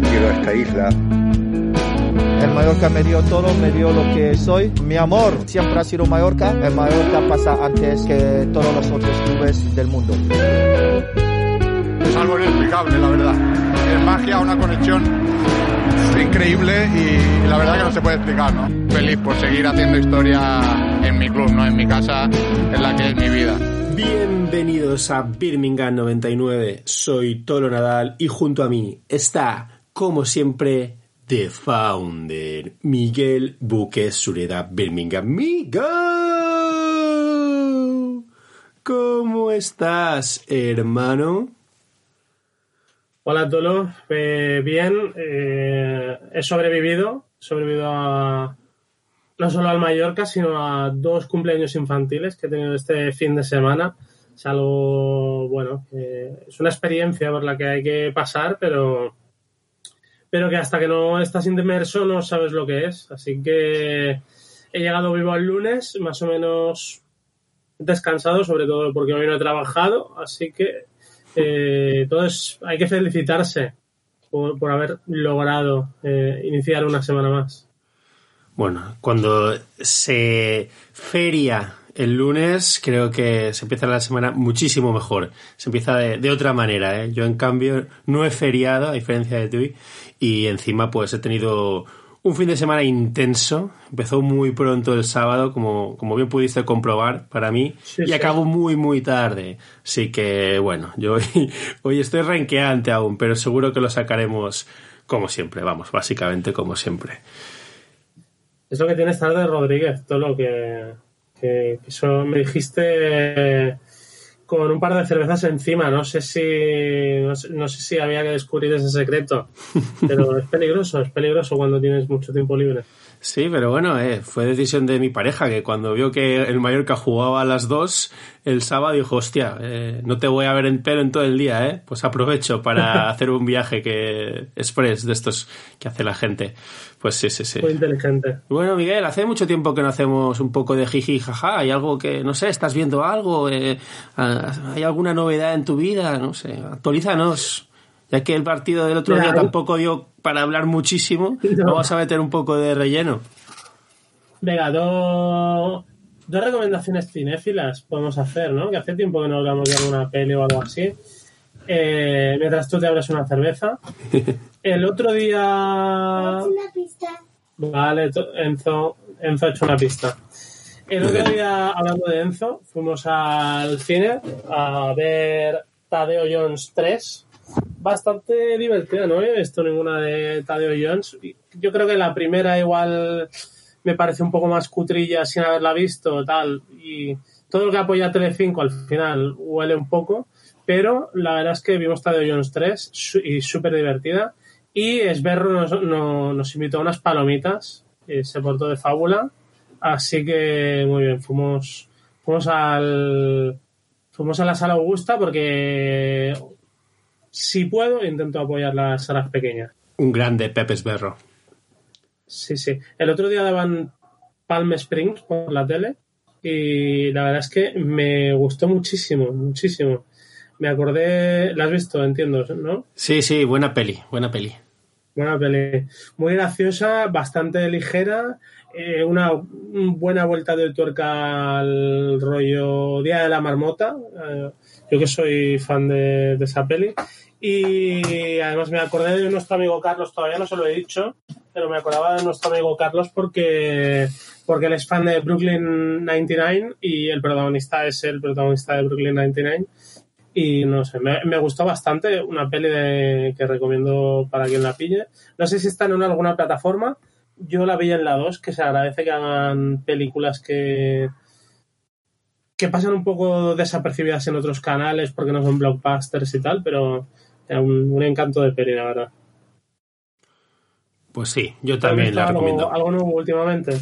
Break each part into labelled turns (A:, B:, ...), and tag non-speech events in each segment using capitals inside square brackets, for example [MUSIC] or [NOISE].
A: que quiero a esta isla.
B: El Mallorca me dio todo, me dio lo que soy. Mi amor siempre ha sido Mallorca. El Mallorca pasa antes que todos los otros clubes del mundo.
C: Es algo inexplicable, la verdad. Es magia, una conexión increíble y la verdad que no se puede explicar, ¿no? Feliz por seguir haciendo historia en mi club, ¿no? En mi casa, en la que es mi vida.
D: Bienvenidos a Birmingham 99. Soy Tolo Nadal y junto a mí está, como siempre, The Founder, Miguel Buques Sureda Birmingham. Miguel, ¿cómo estás, hermano?
E: Hola Tolo, Eh, bien, eh, he sobrevivido, he sobrevivido a, no solo al Mallorca, sino a dos cumpleaños infantiles que he tenido este fin de semana. Es algo, bueno, es una experiencia por la que hay que pasar, pero, pero que hasta que no estás inmerso no sabes lo que es. Así que he llegado vivo el lunes, más o menos descansado, sobre todo porque hoy no he trabajado, así que eh, entonces hay que felicitarse por, por haber logrado eh, iniciar una semana más.
D: Bueno, cuando se feria el lunes, creo que se empieza la semana muchísimo mejor. Se empieza de, otra manera. ¿eh? Yo, en cambio, no he feriado, a diferencia de ti, y encima, pues he tenido un fin de semana intenso. Empezó muy pronto el sábado, como, como bien pudiste comprobar para mí,
E: Sí,
D: y
E: sí.
D: acabó muy, muy tarde. Así que, bueno, yo hoy, [LAUGHS] hoy estoy renqueante aún, pero seguro que lo sacaremos como siempre, vamos, básicamente como siempre.
E: Es lo que tienes tarde, Rodríguez, todo lo que, que- que eso me dijiste con un par de cervezas encima. No sé si no sé, si había que descubrir ese secreto, pero es peligroso, es peligroso cuando tienes mucho tiempo libre.
D: Sí, pero bueno, eh, fue decisión de mi pareja que cuando vio que el Mallorca jugaba a las dos el sábado dijo, hostia, eh, no te voy a ver en pelo en todo el día, ¿eh? Pues aprovecho para [LAUGHS] hacer un viaje que express de estos que hace la gente. Pues sí, sí, sí.
E: Muy inteligente.
D: Bueno, Miguel, hace mucho tiempo que no hacemos un poco de jiji jaja. ¿Hay algo que, no sé, estás viendo algo? Eh, ¿Hay alguna novedad en tu vida? No sé, actualízanos. Ya que el partido del otro día tampoco dio para hablar muchísimo, [LAUGHS]
E: No.
D: vamos a meter un poco de relleno.
E: Venga, dos, dos recomendaciones cinéfilas podemos hacer, ¿no? Que hace tiempo que no hablamos de alguna peli o algo así. Eh, mientras tú te abres una cerveza. [LAUGHS] El otro día
F: Una pista.
E: Vale, to- Enzo, Enzo ha hecho una pista. El otro día, hablando de Enzo, fuimos al cine a ver Tadeo Jones 3. Bastante divertida, no he visto ninguna de Tadeo Jones. Yo creo que la primera igual me parece un poco más cutrilla sin haberla visto, tal. Y todo lo que apoya Telecinco al final huele un poco. Pero la verdad es que vimos Tadeo Jones 3 su- y súper divertida. Y Esberro nos, no- nos invitó a unas palomitas, y se portó de fábula. Así que muy bien, fuimos, fuimos al fuimos a la sala Augusta porque si puedo intento apoyar las salas pequeñas.
D: Un grande Pepe Esberro.
E: Sí, sí. El otro día daban Palm Springs por la tele y la verdad es que me gustó muchísimo, muchísimo. Me acordé, la has visto, entiendo, ¿no?
D: Sí, sí, buena peli, buena peli.
E: Buena peli. Muy graciosa, bastante ligera, eh, una un- buena vuelta de tuerca al rollo Día de la Marmota. eh, yo que soy fan de, de esa peli. Y además me acordé de nuestro amigo Carlos, todavía no se lo he dicho, pero me acordaba de nuestro amigo Carlos porque, porque él es fan de Brooklyn 99 y el protagonista es el protagonista de Brooklyn 99. Y no sé, me, me gustó bastante. Una peli de- que recomiendo para quien la pille. No sé si está en una- alguna plataforma. Yo la vi en la 2, que se agradece que hagan películas que, que pasan un poco desapercibidas en otros canales porque no son blockbusters y tal, pero un, un encanto de peli, la verdad.
D: Pues sí, yo
E: ¿Has
D: también la
E: algo-
D: recomiendo.
E: ¿Algo nuevo últimamente?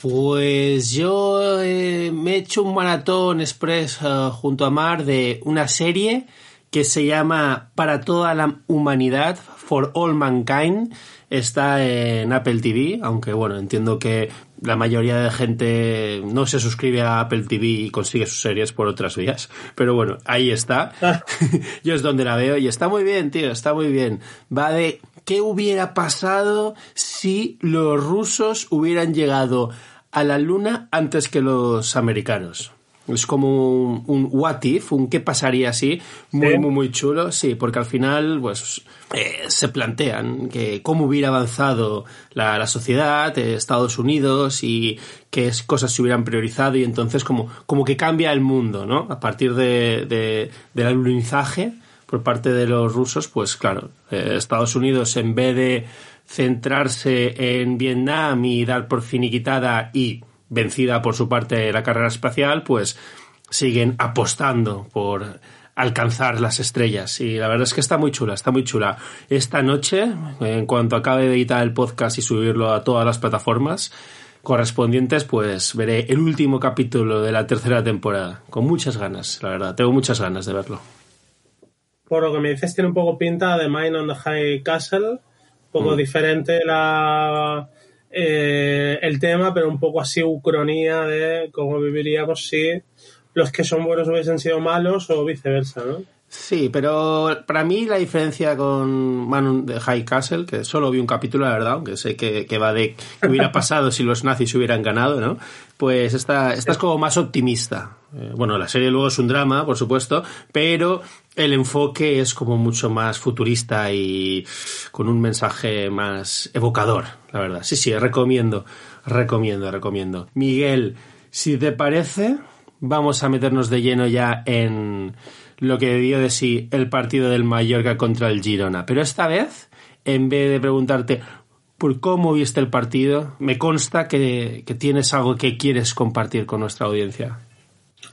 D: Pues yo eh, me he hecho un maratón express eh, junto a Mar de una serie que se llama Para toda la humanidad, For All Mankind. Está en Apple TV, aunque bueno, entiendo que la mayoría de gente no se suscribe a Apple TV y consigue sus series por otras vías. Pero bueno, ahí está. [LAUGHS] Yo es donde la veo y está muy bien, tío, está muy bien. Va de ¿qué hubiera pasado si los rusos hubieran llegado a la luna antes que los americanos? Es como un, un what if, un qué pasaría así, muy,
E: Sí.
D: muy, muy chulo, sí, porque al final, pues, eh, se plantean que cómo hubiera avanzado la, la sociedad, eh, Estados Unidos y qué es- cosas se hubieran priorizado y entonces como, como que cambia el mundo, ¿no? A partir de, de- del alunizaje por parte de los rusos, pues claro, eh, Estados Unidos en vez de centrarse en Vietnam y dar por finiquitada y vencida por su parte la carrera espacial, pues siguen apostando por alcanzar las estrellas y la verdad es que está muy chula, está muy chula. Esta noche, en cuanto acabe de editar el podcast y subirlo a todas las plataformas correspondientes, pues veré el último capítulo de la tercera temporada, con muchas ganas, la verdad, tengo muchas ganas de verlo.
E: Por lo que me dices, tiene un poco pinta de Mine on the High Castle. Un poco diferente la, eh, el tema, pero un poco así ucronía de cómo viviríamos si los que son buenos hubiesen sido malos o viceversa, ¿no?
D: Sí, pero para mí la diferencia con Man de High Castle, que solo vi un capítulo, la verdad, aunque sé que, que va de qué hubiera [LAUGHS] pasado si los nazis hubieran ganado, ¿no? Pues esta, esta es como más optimista. Eh, bueno, la serie luego es un drama, por supuesto, pero el enfoque es como mucho más futurista y con un mensaje más evocador, la verdad. Sí, sí, recomiendo, recomiendo, recomiendo. Miguel, si te parece, vamos a meternos de lleno ya en lo que dio de sí el partido del Mallorca contra el Girona. Pero esta vez, en vez de preguntarte por cómo viste el partido, me consta que, que tienes algo que quieres compartir con nuestra audiencia.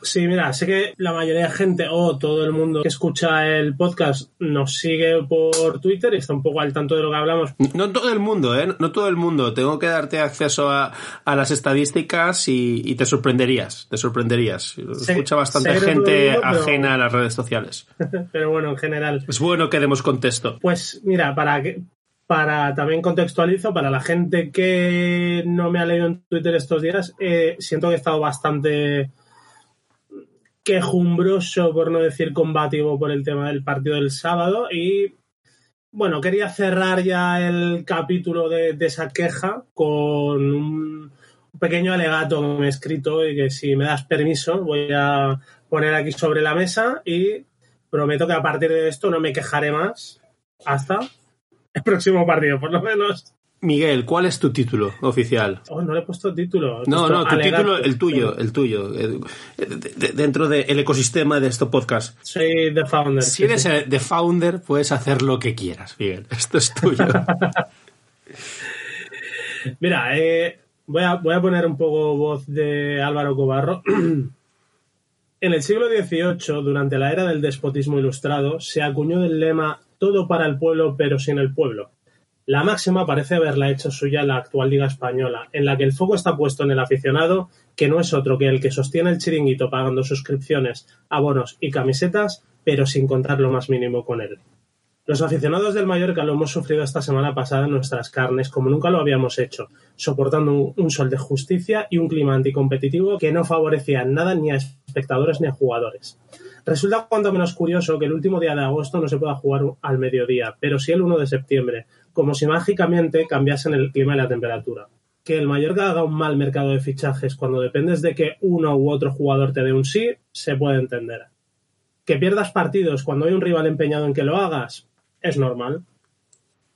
E: Sí, mira, sé que la mayoría de gente o todo el mundo que escucha el podcast nos sigue por Twitter y está un poco al tanto de lo que hablamos.
D: No todo el mundo, ¿eh? No todo el mundo. Tengo que darte acceso a, a las estadísticas y, y te sorprenderías, te sorprenderías. Escucha bastante gente
E: pero-
D: ajena a las redes sociales. [LAUGHS]
E: Pero bueno, en general.
D: Es bueno que demos contexto.
E: Pues mira, para que para también contextualizo, para la gente que no me ha leído en Twitter estos días, eh, siento que he estado bastante quejumbroso, por no decir combativo, por el tema del partido del sábado y bueno, quería cerrar ya el capítulo de, esa queja con un pequeño alegato que me he escrito y que si me das permiso voy a poner aquí sobre la mesa y prometo que a partir de esto no me quejaré más hasta el próximo partido, por lo menos.
D: Miguel, ¿cuál es tu título oficial?
E: Oh, no le he puesto título. He
D: No,
E: puesto
D: no, tu título, el tuyo, el tuyo. de- de- dentro del ecosistema de este podcast.
E: Soy The Founder.
D: Si eres
E: sí.
D: the founder, puedes hacer lo que quieras, Miguel. Esto es tuyo. [LAUGHS]
E: Mira, eh, voy, a, voy a poner un poco voz de Álvaro Cobarro. [CLEARS THROAT] En el siglo XVIII, durante la era del despotismo ilustrado, se acuñó el lema todo para el pueblo pero sin el pueblo. La máxima parece haberla hecho suya la actual Liga Española, en la que el foco está puesto en el aficionado, que no es otro que el que sostiene el chiringuito pagando suscripciones, abonos y camisetas, pero sin contar lo más mínimo con él. Los aficionados del Mallorca lo hemos sufrido esta semana pasada en nuestras carnes como nunca lo habíamos hecho, soportando un, sol de justicia y un clima anticompetitivo que no favorecía nada ni a espectadores ni a jugadores. Resulta cuanto menos curioso que el último día de agosto no se pueda jugar al mediodía, pero sí el 1 de septiembre, como si mágicamente cambiasen el clima y la temperatura. Que el Mallorca haga un mal mercado de fichajes cuando dependes de que uno u otro jugador te dé un sí, se puede entender. Que pierdas partidos cuando hay un rival empeñado en que lo hagas, es normal.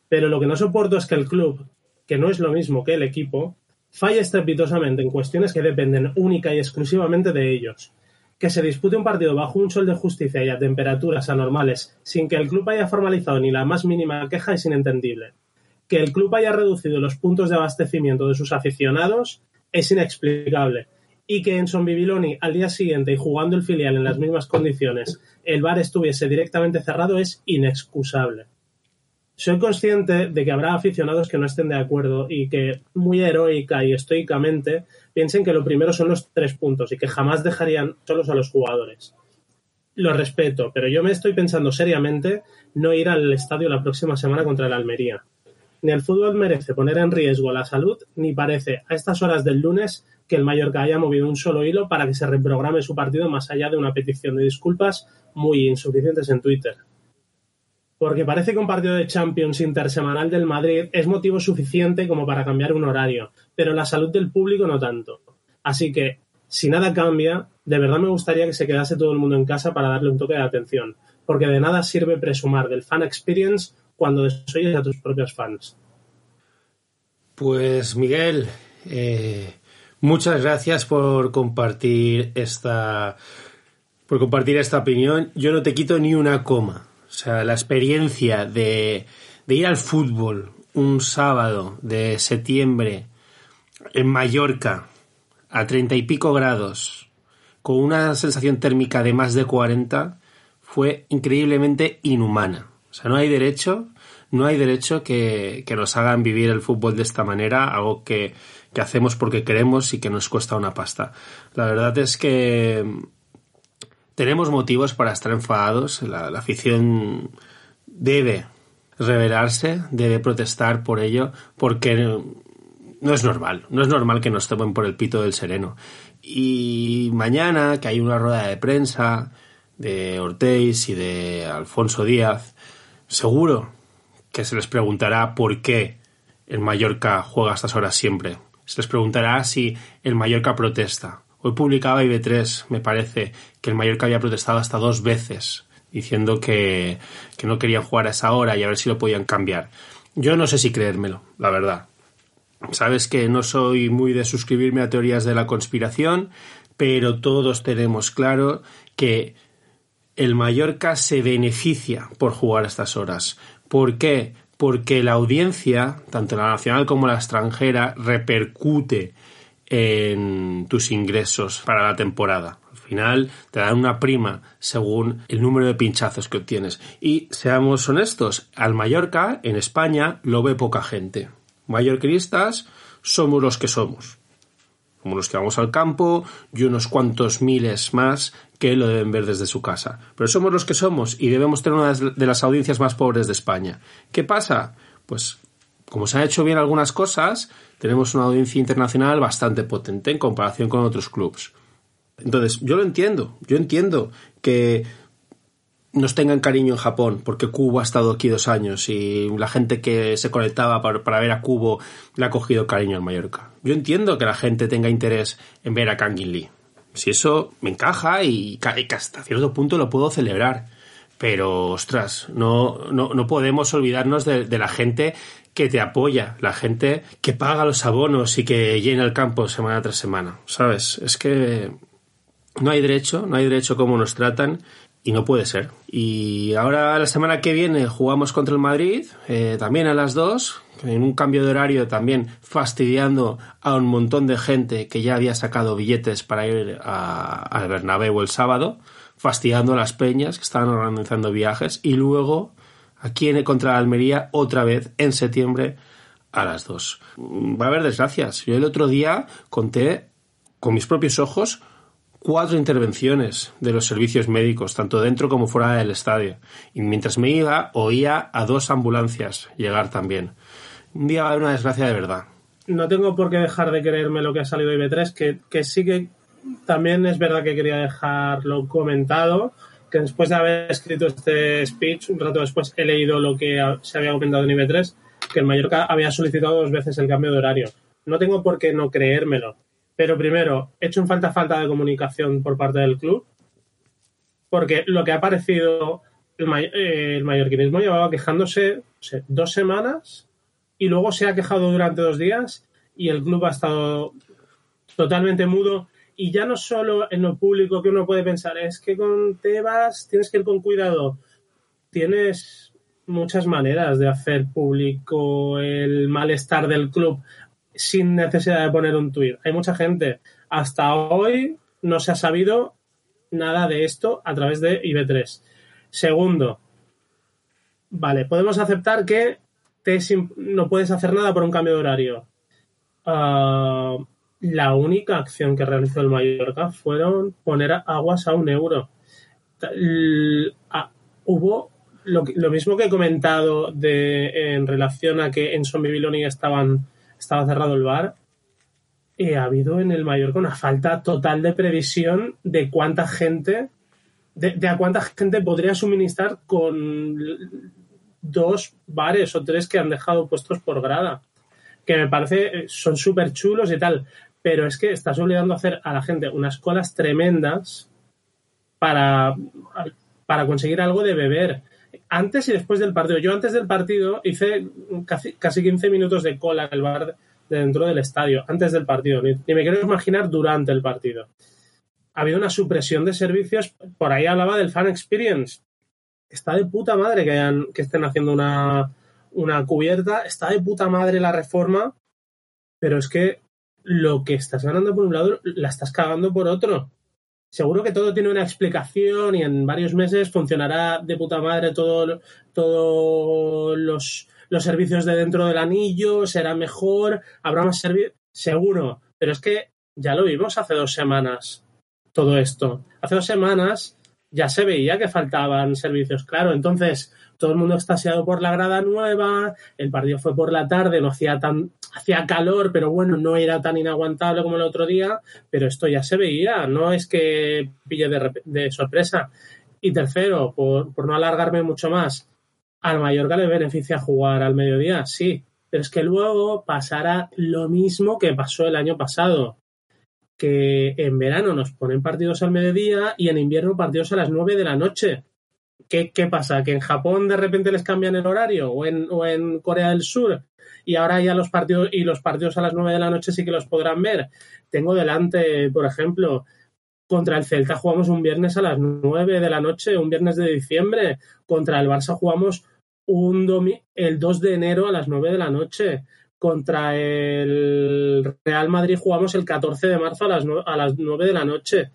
E: Pero lo que no soporto es que el club, que no es lo mismo que el equipo, falle estrepitosamente en cuestiones que dependen única y exclusivamente de ellos. Que se dispute un partido bajo un sol de justicia y a temperaturas anormales sin que el club haya formalizado ni la más mínima queja es inentendible. Que el club haya reducido los puntos de abastecimiento de sus aficionados es inexplicable. Y que en Son Bibiloni al día siguiente y jugando el filial en las mismas condiciones el bar estuviese directamente cerrado es inexcusable. Soy consciente de que habrá aficionados que no estén de acuerdo y que muy heroica y estoicamente piensen que lo primero son los tres puntos y que jamás dejarían solos a los jugadores. Lo respeto, pero yo me estoy pensando seriamente no ir al estadio la próxima semana contra el Almería. Ni el fútbol merece poner en riesgo la salud, ni parece a estas horas del lunes que el Mallorca haya movido un solo hilo para que se reprograme su partido más allá de una petición de disculpas muy insuficientes en Twitter. Porque parece que un partido de Champions intersemanal del Madrid es motivo suficiente como para cambiar un horario, pero la salud del público no tanto. Así que, si nada cambia, de verdad me gustaría que se quedase todo el mundo en casa para darle un toque de atención, porque de nada sirve presumar del fan experience cuando desoyes a tus propios fans.
D: Pues Miguel, eh, muchas gracias por compartir esta por compartir esta opinión. Yo no te quito ni una coma. O sea, la experiencia de, ir al fútbol un sábado de septiembre en Mallorca a treinta y pico grados con una sensación térmica de más de 40 fue increíblemente inhumana. O sea, no hay derecho, no hay derecho que, nos hagan vivir el fútbol de esta manera, algo que hacemos porque queremos y que nos cuesta una pasta. La verdad es que tenemos motivos para estar enfadados. La, afición debe rebelarse, debe protestar por ello, porque no es normal, no es normal que nos tomen por el pito del sereno. Y mañana, que hay una rueda de prensa de Ortiz y de Alfonso Díaz, seguro que se les preguntará por qué el Mallorca juega a estas horas siempre. Se les preguntará si el Mallorca protesta Hoy publicaba IB3, me parece, que el Mallorca había protestado hasta dos veces, diciendo que, que no querían jugar a esa hora y a ver si lo podían cambiar. Yo no sé si creérmelo, la verdad. Sabes que no soy muy de suscribirme a teorías de la conspiración, pero todos tenemos claro que el Mallorca se beneficia por jugar a estas horas. ¿Por qué? Porque la audiencia, tanto la nacional como la extranjera, repercute en tus ingresos para la temporada. Al final te dan una prima según el número de pinchazos que obtienes. Y seamos honestos, al Mallorca en España lo ve poca gente. Mallorquinistas somos los que somos. Somos los que vamos al campo y unos cuantos miles más que lo deben ver desde su casa. Pero somos los que somos y debemos tener una de las audiencias más pobres de España. ¿Qué pasa? Pues como se han hecho bien algunas cosas, tenemos una audiencia internacional bastante potente en comparación con otros clubes. Entonces, yo lo entiendo, yo entiendo que nos tengan cariño en Japón, porque Cubo ha estado aquí dos años y la gente que se conectaba para, ver a Cubo le ha cogido cariño al Mallorca. Yo entiendo que la gente tenga interés en ver a Kangin Lee. Si eso me encaja y, que hasta cierto punto lo puedo celebrar. Pero, ostras, no, no, podemos olvidarnos de la gente que te apoya, la gente que paga los abonos y que llena el campo semana tras semana, ¿sabes? Es que no hay derecho, no hay derecho como nos tratan y no puede ser. Y ahora la semana que viene jugamos contra el Madrid, eh, también a las dos, en un cambio de horario también fastidiando a un montón de gente que ya había sacado billetes para ir al Bernabéu el sábado, fastidiando a las peñas que estaban organizando viajes y luego aquí en contra Almería otra vez en septiembre a las 2. Va a haber desgracias. Yo el otro día conté con mis propios ojos cuatro intervenciones de los servicios médicos, tanto dentro como fuera del estadio. Y mientras me iba, oía a dos ambulancias llegar también. Un día va a haber una desgracia de verdad.
E: No tengo por qué dejar de creerme lo que ha salido de IB3, que, que sí que también es verdad que quería dejarlo comentado, que después de haber escrito este speech, un rato después he leído lo que se había comentado en IB3, que el Mallorca había solicitado dos veces el cambio de horario. No tengo por qué no creérmelo. Pero primero, he hecho un falta falta de comunicación por parte del club, porque lo que ha parecido el, eh, el mallorquinismo llevaba quejándose dos semanas y luego se ha quejado durante dos días y el club ha estado totalmente mudo y ya no solo en lo público que uno puede pensar, es que con Tebas tienes que ir con cuidado. Tienes muchas maneras de hacer público el malestar del club sin necesidad de poner un tuit. Hay mucha gente. Hasta hoy no se ha sabido nada de esto a través de IB3. Segundo, vale, podemos aceptar que te no puedes hacer nada por un cambio de horario. Ah, la única acción que realizó el Mallorca fueron poner aguas a un euro. hubo lo, mismo que he comentado de, en relación a que en Son Babilonia estaban, estaba cerrado el bar. Eh, ha habido en el Mallorca una falta total de previsión de cuánta gente, de, a cuánta gente podría suministrar con dos bares o tres que han dejado puestos por grada, que me parece eh, son súper chulos y tal, pero es que estás obligando a hacer a la gente unas colas tremendas para, para conseguir algo de beber. Antes y después del partido. Yo antes del partido hice casi, casi 15 minutos de cola en el bar dentro del estadio, antes del partido. Ni, me quiero imaginar durante el partido. Ha habido una supresión de servicios. Por ahí hablaba del fan experience. Está de puta madre que, hayan, que estén haciendo una, una cubierta. Está de puta madre la reforma. Pero es que lo que estás ganando por un lado la estás cagando por otro. Seguro que todo tiene una explicación y en varios meses funcionará de puta madre todo, todos los, los servicios de dentro del anillo, será mejor, habrá más servicios. Seguro, pero es que ya lo vimos hace dos semanas todo esto. Hace dos semanas ya se veía que faltaban servicios, claro. Entonces, todo el mundo extasiado por la grada nueva, el partido fue por la tarde, no hacía tan, hacía calor, pero bueno, no era tan inaguantable como el otro día, pero esto ya se veía, no es que pille de, sorpresa. Y tercero, por, por no alargarme mucho más, al Mallorca le beneficia jugar al mediodía, sí, pero es que luego pasará lo mismo que pasó el año pasado, que en verano nos ponen partidos al mediodía y en invierno partidos a las 9 de la noche. ¿Qué, pasa? ¿Que en Japón de repente les cambian el horario? ¿O en, o en Corea del Sur? Y ahora ya los partidos, y los partidos a las 9 de la noche sí que los podrán ver. Tengo delante, por ejemplo, contra el Celta jugamos un viernes a las 9 de la noche, un viernes de diciembre. Contra el Barça jugamos un domi el 2 de enero a las 9 de la noche. Contra el Real Madrid jugamos el 14 de marzo a las 9, a las 9 de la noche.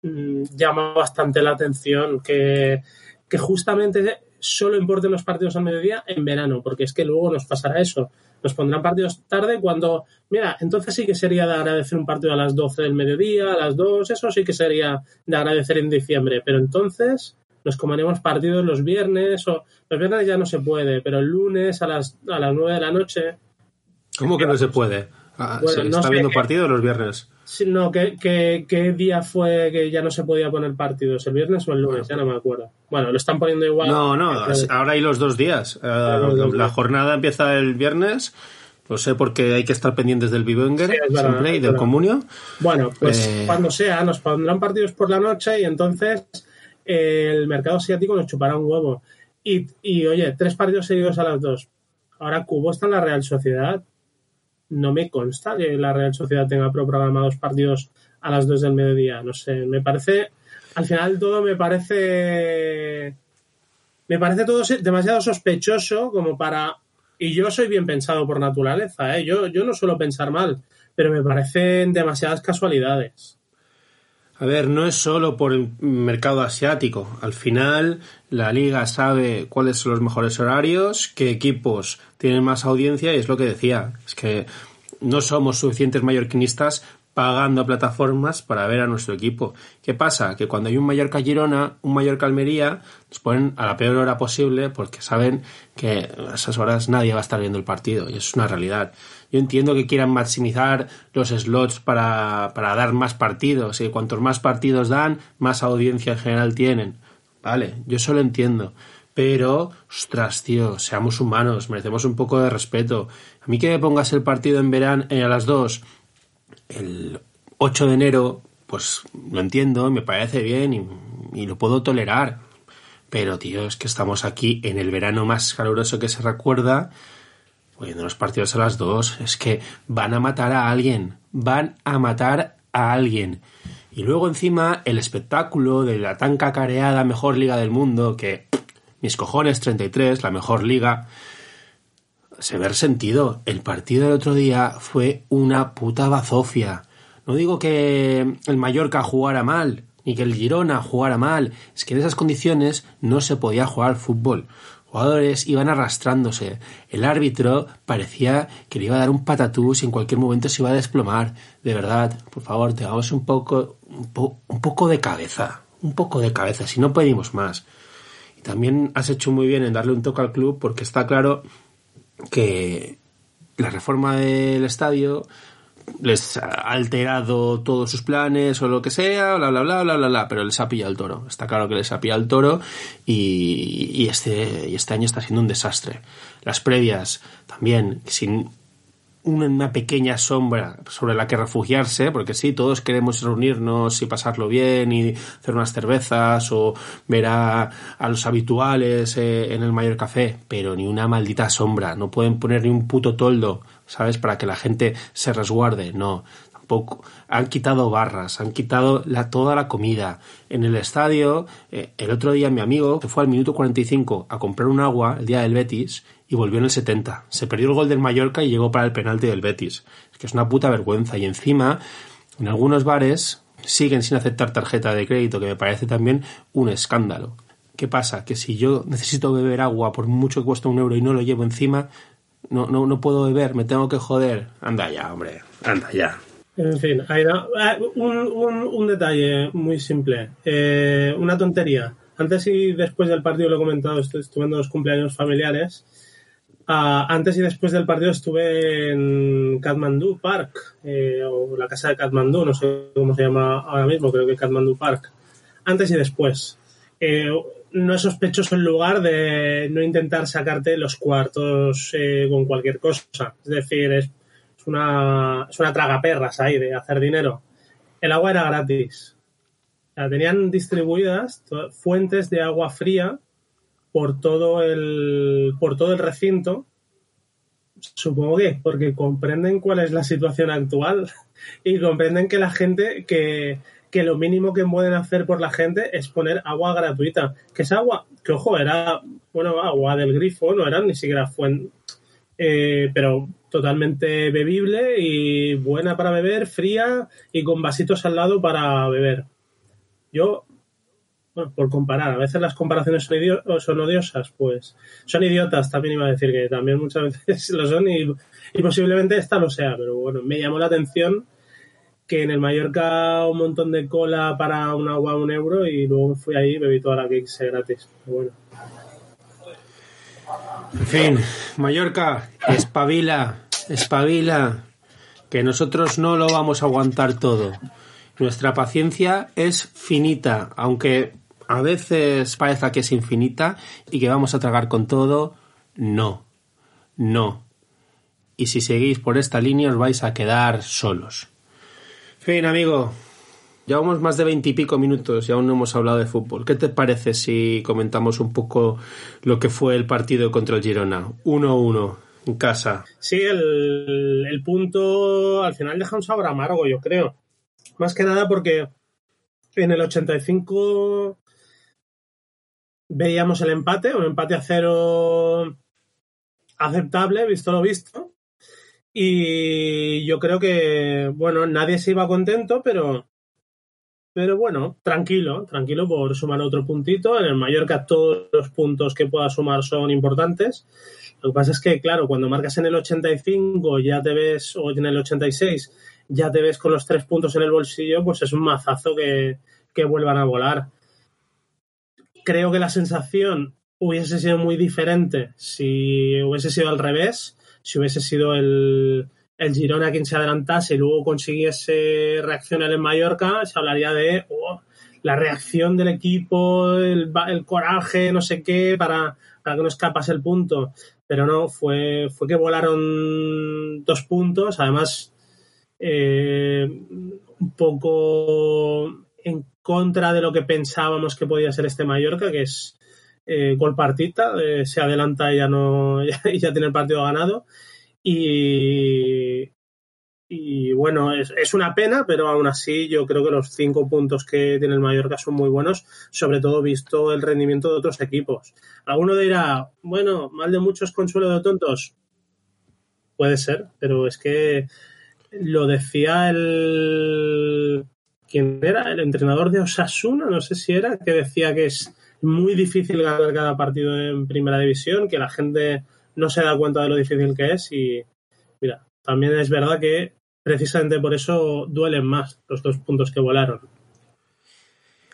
E: Mm, Llama bastante la atención que, que justamente solo importen los partidos al mediodía en verano, porque es que luego nos pasará eso. Nos pondrán partidos tarde cuando, mira, entonces sí que sería de agradecer un partido a las 12 del mediodía, a las 2, eso sí que sería de agradecer en diciembre, pero entonces nos comeremos partidos los viernes o los viernes ya no se puede, pero el lunes a las, a las 9 de la noche,
D: ¿Cómo que no se puede? Ah,
E: Bueno,
D: se
E: no
D: está viendo partido los viernes.
E: No, ¿qué, qué, qué día fue que ya no se podía poner partidos? ¿El viernes o el lunes? Ya no me acuerdo. Bueno, lo están poniendo igual.
D: No, no, ahora hay los dos días. Eh,
E: los dos
D: la
E: días.
D: jornada empieza el viernes. Lo sé porque hay que estar pendientes del Vivenger,
E: Sí, es verdad,
D: siempre, y del. Comunio.
E: Bueno, pues
D: Eh.
E: cuando sea, nos pondrán partidos por la noche y entonces eh, el mercado asiático nos chupará un huevo. Y, y oye, tres partidos seguidos a las dos. Ahora Cubo está en la Real Sociedad. No me consta que la Real Sociedad tenga programados partidos a las dos del mediodía. No sé, me parece. Al final todo me parece. Me parece todo demasiado sospechoso como para. Y yo soy bien pensado por naturaleza, ¿eh? Yo, yo no suelo pensar mal, pero me parecen demasiadas casualidades.
D: A ver, no es solo por el mercado asiático. Al final, la liga sabe cuáles son los mejores horarios, qué equipos tienen más audiencia, y es lo que decía. Es que no somos suficientes mallorquinistas pagando a plataformas para ver a nuestro equipo. ¿Qué pasa? Que cuando hay un Mallorca Girona, un Mallorca Almería, nos ponen a la peor hora posible porque saben que a esas horas nadie va a estar viendo el partido y es una realidad. Yo entiendo que quieran maximizar los slots para, para dar más partidos y cuantos más partidos dan, más audiencia en general tienen. Vale, yo eso lo entiendo. Pero, ostras, tío, seamos humanos, merecemos un poco de respeto. A mí que me pongas el partido en verano eh, a las 2 el 8 de enero, pues lo entiendo, me parece bien y, y lo puedo tolerar. Pero, tío, es que estamos aquí en el verano más caluroso que se recuerda, poniendo los partidos a las 2. Es que van a matar a alguien, van a matar a alguien. Y luego encima el espectáculo de la tan cacareada mejor liga del mundo, que mis cojones 33, la mejor liga, se ve sentido. El partido del otro día fue una puta bazofia. No digo que el Mallorca jugara mal, ni que el Girona jugara mal. Es que en esas condiciones no se podía jugar fútbol. Iban arrastrándose. El árbitro parecía que le iba a dar un patatús y en cualquier momento se iba a desplomar. De verdad, por favor, tengamos un poco, un, un poco de cabeza. Un poco de cabeza, si no pedimos más. Y también has hecho muy bien en darle un toque al club porque está claro que la reforma del estadio les ha alterado todos sus planes o lo que sea, bla, bla, bla, bla, bla, bla, pero les ha pillado el toro. Está claro que les ha pillado el toro y, este, y este año está siendo un desastre. Las previas también, sin una pequeña sombra sobre la que refugiarse, porque sí, todos queremos reunirnos y pasarlo bien y hacer unas cervezas o ver a, a los habituales eh, en el mayor café, pero ni una maldita sombra, no pueden poner ni un puto toldo, ¿sabes? Para que la gente se resguarde, no. Tampoco. Han quitado barras, han quitado la, toda la comida. En el estadio, eh, el otro día mi amigo se fue al minuto 45 a comprar un agua, el día del Betis, y volvió en el 70. Se perdió el gol del Mallorca y llegó para el penalti del Betis. Es que es una puta vergüenza. Y encima, en algunos bares siguen sin aceptar tarjeta de crédito, que me parece también un escándalo. ¿Qué pasa? Que si yo necesito beber agua por mucho que cuesta un euro y no lo llevo encima, no, no, no puedo beber, me tengo que joder. Anda ya, hombre, anda ya.
E: En fin, hay un, un, un, detalle muy simple. Eh, una tontería. Antes y después del partido lo he comentado, estuve en dos cumpleaños familiares Uh, antes y después del partido estuve en Kathmandu Park, eh, o la casa de Kathmandu, no sé cómo se llama ahora mismo, creo que Kathmandu Park. Antes y después. Eh, no es sospechoso el lugar de no intentar sacarte los cuartos eh, con cualquier cosa. Es decir, es, es, una, es una tragaperras ahí de hacer dinero. El agua era gratis. O sea, tenían distribuidas fuentes de agua fría por todo el, por todo el recinto. Supongo que porque comprenden cuál es la situación actual [LAUGHS] y comprenden que la gente, que, que lo mínimo que pueden hacer por la gente es poner agua gratuita. Que es agua, que ojo, era, bueno, agua del grifo, no era ni siquiera fuente, eh, pero totalmente bebible y buena para beber, fría y con vasitos al lado para beber. Yo bueno, por comparar, a veces las comparaciones son, son, odiosas, pues son idiotas, también iba a decir que también muchas [LAUGHS] veces lo son y, y, posiblemente esta lo sea, pero bueno, me llamó la atención que en el Mallorca un montón de cola para un agua un euro y luego fui ahí y bebí toda la que gratis. Bueno.
D: En fin, Mallorca, espabila, espabila, que nosotros no lo vamos a aguantar todo. Nuestra paciencia es finita, aunque a veces parece que es infinita y que vamos a tragar con todo, no, no. Y si seguís por esta línea os vais a quedar solos. Fin, amigo. Llevamos más de veintipico minutos y aún no hemos hablado de fútbol. ¿Qué te parece si comentamos un poco lo que fue el partido contra el Girona? 1-1 en casa.
E: Sí, el, el punto al final deja un sabor amargo, yo creo. Más que nada porque en el 85 veíamos el empate, un empate a cero aceptable, visto lo visto. Y yo creo que, bueno, nadie se iba contento, pero, pero bueno, tranquilo, tranquilo por sumar otro puntito. En el Mallorca todos los puntos que pueda sumar son importantes. Lo que pasa es que, claro, cuando marcas en el 85 ya te ves, o en el 86, ya te ves con los tres puntos en el bolsillo, pues es un mazazo que, que vuelvan a volar creo que la sensación hubiese sido muy diferente si hubiese sido al revés, si hubiese sido el, el Girona quien se adelantase y luego consiguiese reaccionar en Mallorca, se hablaría de oh, la reacción del equipo, el, coraje, no sé qué, para, para que no escapase el punto. Pero no, fue, fue que volaron dos puntos, además eh, un poco en contra de lo que pensábamos que podía ser este Mallorca, que es eh, gol partita, eh, se adelanta y ya, no, [LAUGHS] ya, tiene el partido ganado. Y, y bueno, es, es, una pena, pero aún así yo creo que los cinco puntos que tiene el Mallorca son muy buenos, sobre todo visto el rendimiento de otros equipos. Alguno dirá, bueno, mal de muchos consuelo de tontos. Puede ser, pero es que lo decía el ¿Quién era? El entrenador de Osasuna, no sé si era, que decía que es muy difícil ganar cada partido en primera división, que la gente no se da cuenta de lo difícil que es y mira, también es verdad que precisamente por eso duelen más los dos puntos que volaron.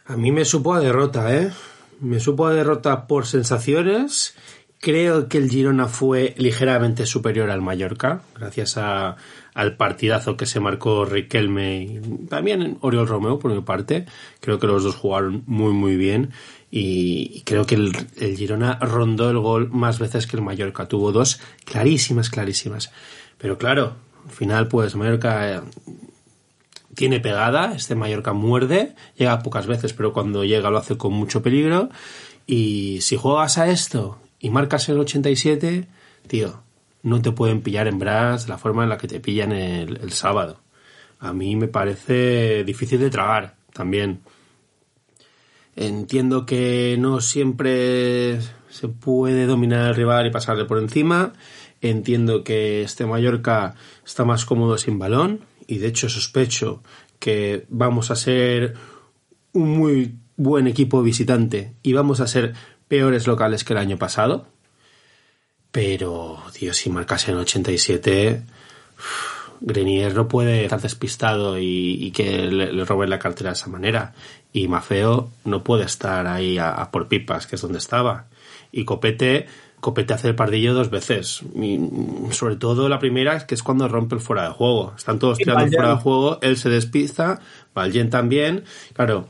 D: A mí me supo a derrota, ¿eh? Me supo a derrota por sensaciones Creo que el Girona fue ligeramente superior al Mallorca, gracias a, al partidazo que se marcó Riquelme y también Oriol Romeo, por mi parte. Creo que los dos jugaron muy, muy bien y creo que el, el Girona rondó el gol más veces que el Mallorca. Tuvo dos clarísimas, clarísimas. Pero claro, al final, pues Mallorca eh, tiene pegada, este Mallorca muerde, llega pocas veces, pero cuando llega lo hace con mucho peligro. Y si juegas a esto y marcas el 87, tío, no te pueden pillar en Bras de la forma en la que te pillan el, el sábado. A mí me parece difícil de tragar también. Entiendo que no siempre se puede dominar al rival y pasarle por encima. Entiendo que este Mallorca está más cómodo sin balón y de hecho sospecho que vamos a ser un muy buen equipo visitante y vamos a ser peores locales que el año pasado. Pero, tío, si marcas en 87, Grenier no puede estar despistado y, y que le, le, roben la cartera de esa manera. Y Mafeo no puede estar ahí a, a, por pipas, que es donde estaba. Y Copete, Copete hace el pardillo dos veces. Y, sobre todo la primera, que es cuando rompe el fuera de juego. Están todos tirando fuera de juego, él se despista, Valjen también. Claro,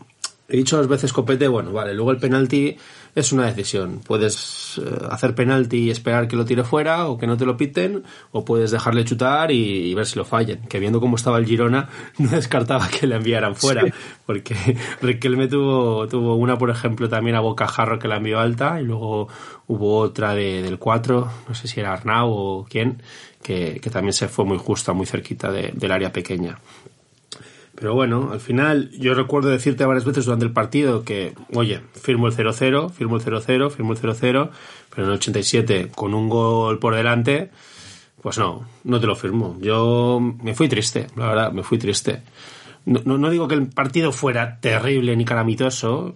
D: he dicho dos veces Copete, bueno, vale, luego el penalti es una decisión. Puedes eh, hacer penalti y esperar que lo tire fuera o que no te lo piten, o puedes dejarle chutar y, y, ver si lo fallen. Que viendo cómo estaba el Girona, [LAUGHS] no descartaba que le enviaran fuera, sí. porque [LAUGHS] Riquelme tuvo, tuvo una, por ejemplo, también a Bocajarro que la envió alta, y luego hubo otra de, del 4, no sé si era Arnau o quién, que, que también se fue muy justa, muy cerquita de, del área pequeña. Pero bueno, al final yo recuerdo decirte varias veces durante el partido que, oye, firmo el 0-0, firmo el 0-0, firmo el 0-0, pero en el 87 con un gol por delante, pues no, no te lo firmo. Yo me fui triste, la verdad, me fui triste. No, no, digo que el partido fuera terrible ni calamitoso,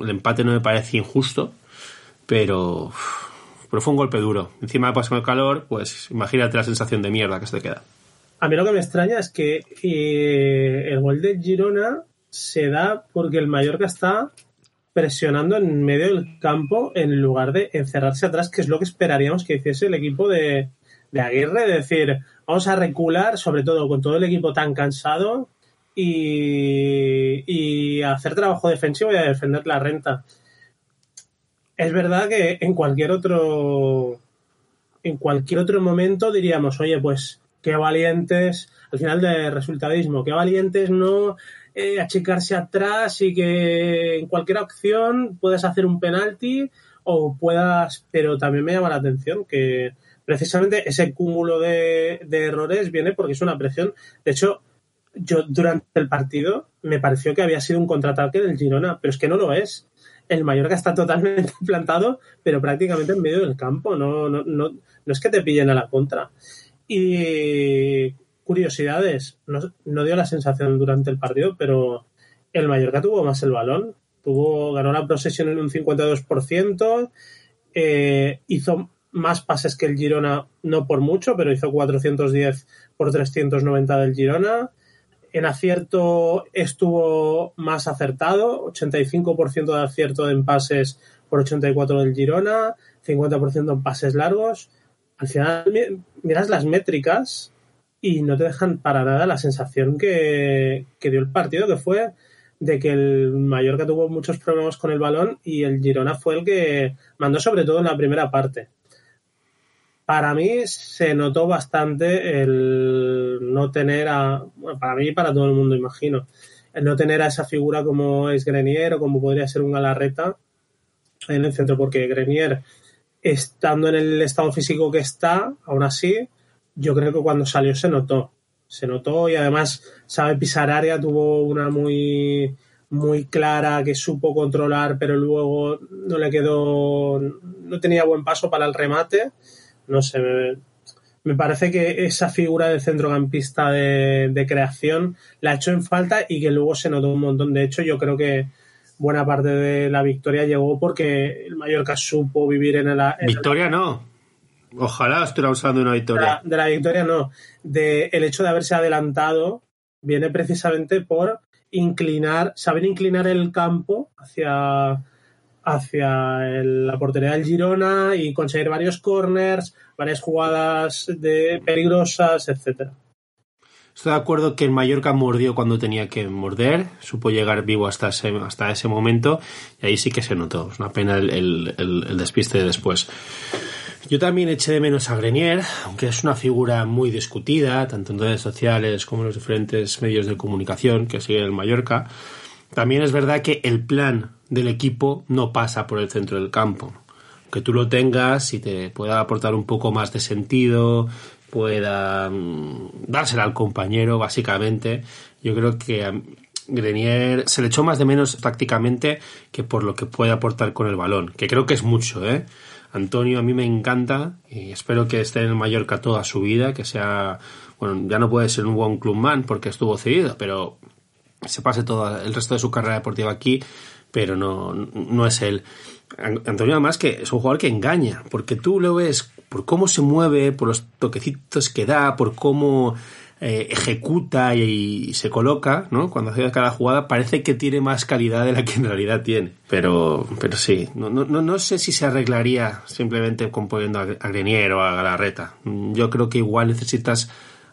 D: el empate no me parece injusto, pero, pero fue un golpe duro. Encima de pasar el calor, pues imagínate la sensación de mierda que se te queda.
E: A mí lo que me extraña es que eh, el gol de Girona se da porque el Mallorca está presionando en medio del campo en lugar de encerrarse atrás, que es lo que esperaríamos que hiciese el equipo de, de Aguirre, de decir, vamos a recular, sobre todo con todo el equipo tan cansado, y, hacer trabajo defensivo y a defender la renta. Es verdad que en cualquier otro en cualquier otro momento diríamos, oye, pues qué valientes, al final de resultadismo, qué valientes no eh, achicarse atrás y que en cualquier opción puedas hacer un penalti o puedas, pero también me llama la atención que precisamente ese cúmulo de, de errores viene porque es una presión. De hecho, yo durante el partido me pareció que había sido un contraataque del Girona, pero es que no lo es. El Mallorca está totalmente [LAUGHS] plantado, pero prácticamente en medio del campo. No, no, no, no es que te pillen a la contra. Y curiosidades, no, dio la sensación durante el partido, pero el Mallorca tuvo más el balón, tuvo, ganó la posesión en un 52%, eh, hizo más pases que el Girona, no por mucho, pero hizo 410 por 390 del Girona. En acierto estuvo más acertado, 85% de acierto en pases por 84 del Girona, 50% en pases largos al final miras las métricas y no te dejan para nada la sensación que, que, dio el partido, que fue de que el Mallorca tuvo muchos problemas con el balón y el Girona fue el que mandó sobre todo en la primera parte. Para mí se notó bastante el no tener a, para mí y para todo el mundo imagino, el no tener a esa figura como es Grenier o como podría ser un Galarreta en el centro, porque Grenier estando en el estado físico que está, aún así, yo creo que cuando salió se notó. Se notó y además sabe pisar área, tuvo una muy, muy clara que supo controlar, pero luego no le quedó, no tenía buen paso para el remate. No sé, me, me parece que esa figura de centrocampista de, de, creación la hecho en falta y que luego se notó un montón. De hecho, yo creo que buena parte de la victoria llegó porque el Mallorca supo vivir en el... En
D: victoria el... no. Ojalá estuviéramos hablando de una victoria.
E: De la, de la victoria no. De el hecho de haberse adelantado viene precisamente por inclinar, saber inclinar el campo hacia, hacia el- la portería del Girona y conseguir varios corners, varias jugadas de peligrosas, etcétera.
D: Estoy de acuerdo que el Mallorca mordió cuando tenía que morder, supo llegar vivo hasta ese, hasta ese momento y ahí sí que se notó. Es una pena el, el- despiste de después. Yo también eché de menos a Grenier, aunque es una figura muy discutida, tanto en redes sociales como en los diferentes medios de comunicación que sigue el Mallorca. También es verdad que el plan del equipo no pasa por el centro del campo. Que tú lo tengas y te pueda aportar un poco más de sentido, pueda mm, dársela al compañero, básicamente. Yo creo que a Grenier se le echó más de menos tácticamente que por lo que puede aportar con el balón, que creo que es mucho, ¿eh? Antonio a mí me encanta y espero que esté en el Mallorca toda su vida, que sea, bueno, ya no puede ser un buen clubman porque estuvo cedido, pero se pase todo el resto de su carrera deportiva aquí, pero no, no es él. An- Antonio además que es un jugador que engaña, porque tú lo ves por cómo se mueve, por los toquecitos que da, por cómo eh, ejecuta y, se coloca, ¿no? Cuando hace cada jugada parece que tiene más calidad de la que en realidad tiene. Pero, pero sí, no, no, no sé si se arreglaría simplemente componiendo a a Grenier o a Galarreta. Yo creo que igual necesitas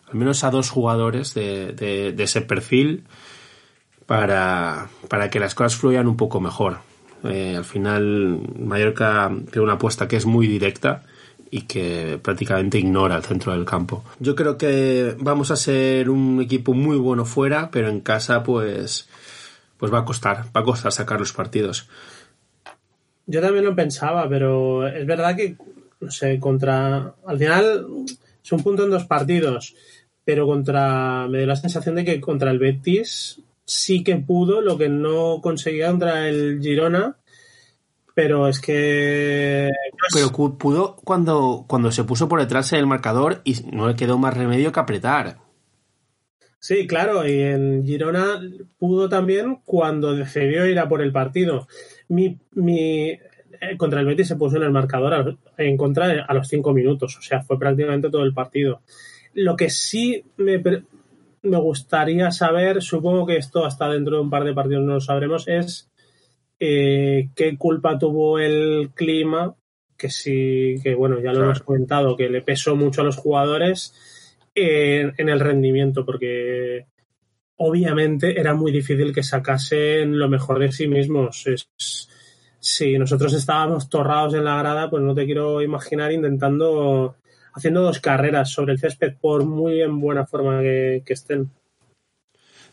D: al menos a dos jugadores de, de- de ese perfil para, para que las cosas fluyan un poco mejor. Eh, al final, Mallorca tiene una apuesta que es muy directa y que prácticamente ignora el centro del campo. Yo creo que vamos a ser un equipo muy bueno fuera, pero en casa, pues, pues va a costar, va a costar sacar los partidos.
E: Yo también lo pensaba, pero es verdad que, no sé, contra. Al final es un punto en dos partidos, pero contra. Me dio la sensación de que contra el Betis sí que pudo, lo que no conseguía contra el Girona, pero es que.
D: Pero cu- pudo cuando, cuando se puso por detrás el marcador y no le quedó más remedio que apretar.
E: Sí, claro, y en Girona pudo también cuando decidió ir a por el partido. Mi, mi, eh, contra el Betis se puso en el marcador a- en contra a los cinco minutos, o sea, fue prácticamente todo el partido. Lo que sí me, me gustaría saber, supongo que esto hasta dentro de un par de partidos no lo sabremos, es eh, qué culpa tuvo el clima, que sí, que bueno, ya lo
D: Claro.
E: hemos comentado, que le pesó mucho a los jugadores en, en el rendimiento, porque obviamente era muy difícil que sacasen lo mejor de sí mismos. Es- si nosotros estábamos torrados en la grada, pues no te quiero imaginar intentando, haciendo dos carreras sobre el césped, por muy en buena forma que, que estén.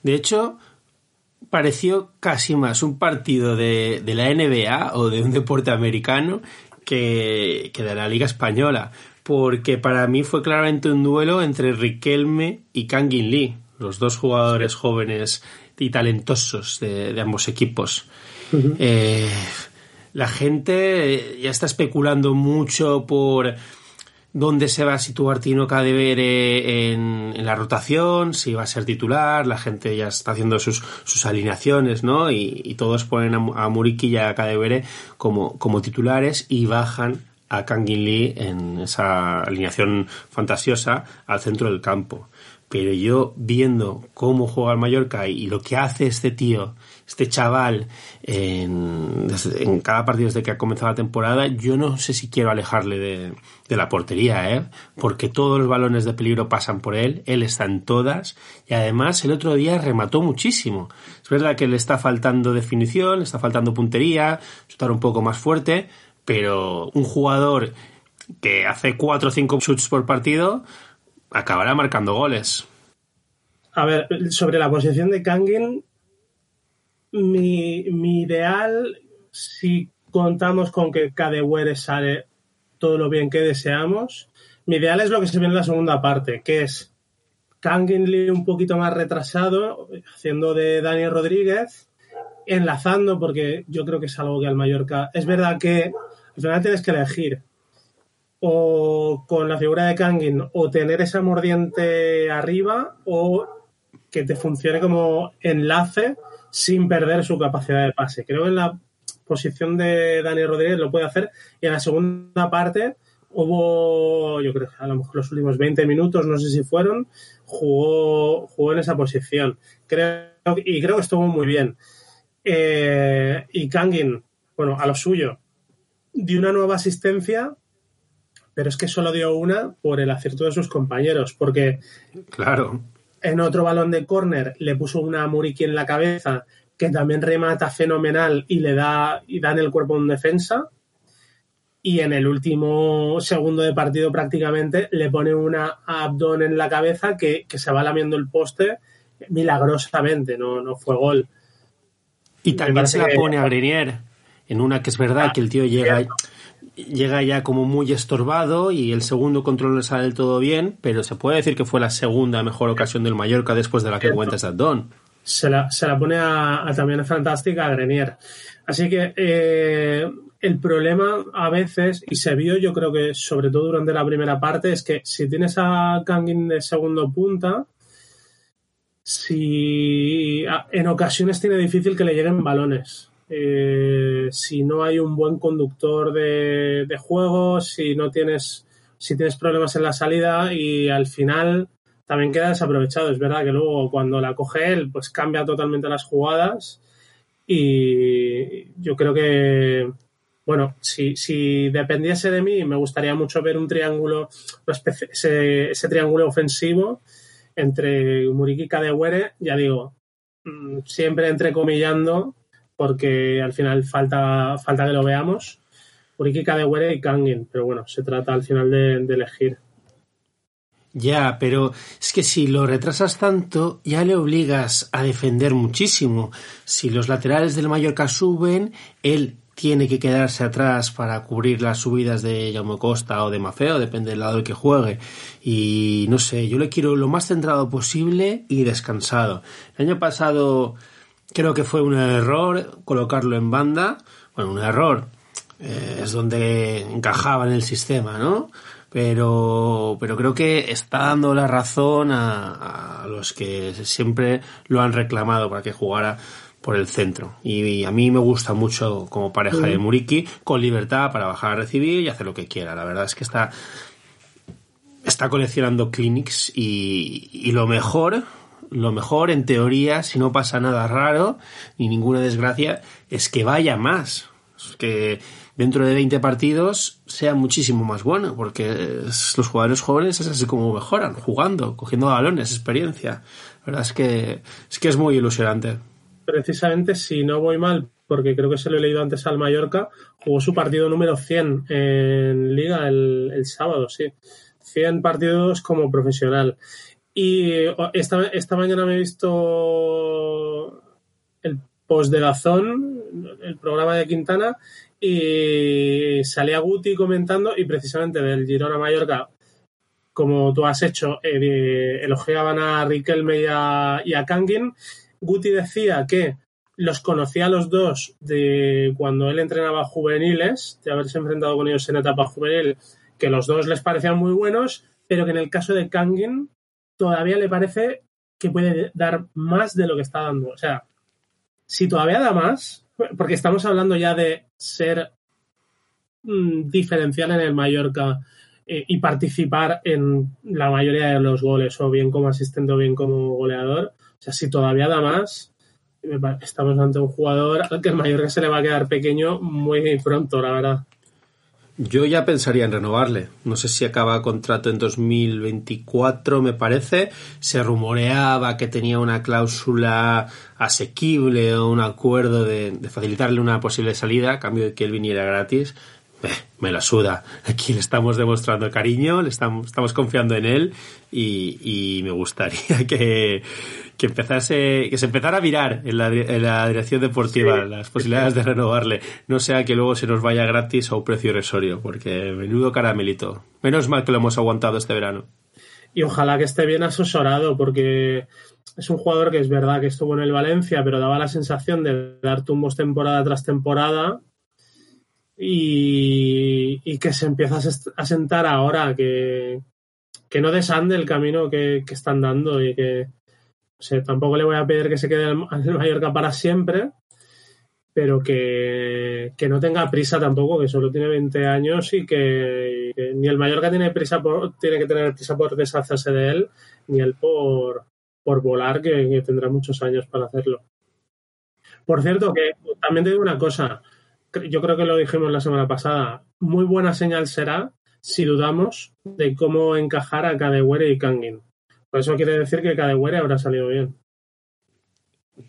D: De hecho, pareció casi más un partido de, de la NBA o de un deporte americano que, que de la Liga Española. Porque para mí fue claramente un duelo entre Riquelme y Kangin Lee, los dos jugadores jóvenes y talentosos de, de ambos equipos. Eh, la gente ya está especulando mucho por dónde se va a situar Tino Cadevere en, la rotación, si va a ser titular, la gente ya está haciendo sus, sus alineaciones, ¿no? Y, y todos ponen a, a Muriqui y a Cadevere como, como titulares y bajan a Kangin Lee en esa alineación fantasiosa al centro del campo. Pero yo viendo cómo juega el Mallorca y lo que hace este tío, este chaval, en, en cada partido desde que ha comenzado la temporada, yo no sé si quiero alejarle de, de la portería, ¿eh? Porque todos los balones de peligro pasan por él, él está en todas, y además el otro día remató muchísimo. Es verdad que le está faltando definición, le está faltando puntería, estar un poco más fuerte, pero un jugador que hace cuatro o cinco shoots por partido acabará marcando goles.
E: A ver, sobre la posición de Kangin, mi, mi ideal, si contamos con que Kadewere sale todo lo bien que deseamos, mi ideal es lo que se ve en la segunda parte, que es Kangin Lee un poquito más retrasado, haciendo de Dani Rodríguez, enlazando, porque yo creo que es algo que al Mallorca. Es verdad que al final tienes que elegir o con la figura de Kangin o tener esa mordiente arriba o que te funcione como enlace sin perder su capacidad de pase. Creo que en la posición de Dani Rodríguez lo puede hacer y en la segunda parte hubo, yo creo a lo mejor los últimos 20 minutos, no sé si fueron, jugó, jugó en esa posición. Creo, y creo que estuvo muy bien. Eh, y Kangin, bueno, a lo suyo, dio una nueva asistencia, pero es que solo dio una por el acierto de sus compañeros, porque
D: Claro.
E: En otro balón de córner le puso una Muriqui en la cabeza que también remata fenomenal y le da y da en el cuerpo un defensa. Y en el último segundo de partido prácticamente le pone una a Abdón en la cabeza que, que se va lamiendo el poste milagrosamente, no, no fue gol.
D: Y también se la
E: que-
D: pone a Grenier, en una que es verdad
E: Ah,
D: que el tío llega,
E: cierto.
D: Llega ya como muy estorbado y el segundo control no sale del todo bien, pero se puede decir que fue la segunda mejor ocasión del Mallorca después de la que de Abdón.
E: se la, se la pone a, a también a fantástica a Grenier. Así que eh, el problema a veces, y se vio yo creo que sobre todo durante la primera parte, es que si tienes a Kangin de segundo punta, si en ocasiones tiene difícil que le lleguen balones. Eh, si no hay un buen conductor de, de juego, si no tienes, si tienes problemas en la salida y al final también queda desaprovechado. Es verdad que luego cuando la coge él, pues cambia totalmente las jugadas y yo creo que, bueno, si, si dependiese de mí, me gustaría mucho ver un triángulo, ese triángulo ofensivo entre Muriqui y Kadewere, ya digo, mm, siempre entrecomillando, porque al final falta, falta que lo veamos. Muriqui, Kadewere y Kangin, pero bueno, se trata al final de, de elegir.
D: Ya, pero es que si lo retrasas tanto, ya le obligas a defender muchísimo. Si los laterales del Mallorca suben, él tiene que quedarse atrás para cubrir las subidas de Jaume Costa o de Mafeo, depende del lado del que juegue. Y no sé, yo le quiero lo más centrado posible y descansado. El año pasado creo que fue un error colocarlo en banda. Bueno, un error. Eh, es donde encajaba en el sistema, ¿no? Pero, pero creo que está dando la razón a, a los que siempre lo han reclamado para que jugara por el centro. Y, a mí me gusta mucho como pareja de Muriki, con libertad para bajar a recibir y hacer lo que quiera. La verdad es que está, está coleccionando clinics y, y lo mejor, lo mejor en teoría, si no pasa nada raro ni ninguna desgracia, es que vaya más. Que dentro de 20 partidos sea muchísimo más bueno, porque los jugadores jóvenes es así como mejoran, jugando, cogiendo balones, experiencia. La verdad es que es, que es muy ilusionante.
E: precisamente, si no voy mal, porque creo que se lo he leído antes al Mallorca, jugó su partido número 100 en Liga el, el sábado, sí. 100 partidos como profesional. Y o- esta, esta mañana me he visto el post de Dazón, el programa de Quintana, y salía Guti comentando, y precisamente del Girona Mallorca, como tú has hecho, eh, elogiaban a Riquelme y a, y a Kangin. Guti decía que los conocía a los dos de cuando él entrenaba juveniles, de haberse enfrentado con ellos en etapa juvenil, que los dos les parecían muy buenos, pero que en el caso de Kangin todavía le parece que puede dar más de lo que está dando. O sea, si todavía da más, porque estamos hablando ya de ser mm, diferencial en el Mallorca eh, y participar en la mayoría de los goles, o bien como asistente o bien como goleador. O sea, si todavía da más, pa- estamos ante un jugador al que el Mallorca se le va a quedar pequeño muy pronto, la verdad.
D: Yo ya pensaría en renovarle. No sé si acaba contrato en 2024, me parece. Se rumoreaba que tenía una cláusula asequible o un acuerdo de, de facilitarle una posible salida a cambio de que él viniera gratis. Eh, me la suda. Aquí le estamos demostrando cariño, le estamos, estamos confiando en él y, y me gustaría [LAUGHS] que, que empezase, que se empezara a mirar en la, en la dirección deportiva
E: Sí.
D: las posibilidades de renovarle. No sea que luego se nos vaya gratis a un precio irrisorio, porque menudo caramelito. Menos mal que lo hemos aguantado este verano.
E: Y ojalá que esté bien asesorado, porque es un jugador que es verdad que estuvo en el Valencia, pero daba la sensación de dar tumbos temporada tras temporada y, que se empieza a sentar ahora, que, que no desande el camino que, que están dando y que o sea, tampoco le voy a pedir que se quede en el [LAUGHS] Mallorca para siempre, pero que, que no tenga prisa tampoco, que solo tiene 20 años y que, que ni el Mallorca tiene prisa por, tiene que tener prisa por deshacerse de él, ni él por, por volar, que, que tendrá muchos años para hacerlo. Por cierto, que también te digo una cosa, yo creo que lo dijimos la semana pasada, muy buena señal será si dudamos de cómo encajar a Kadewere y Kangin. Por eso quiere decir que Kadewere habrá salido bien.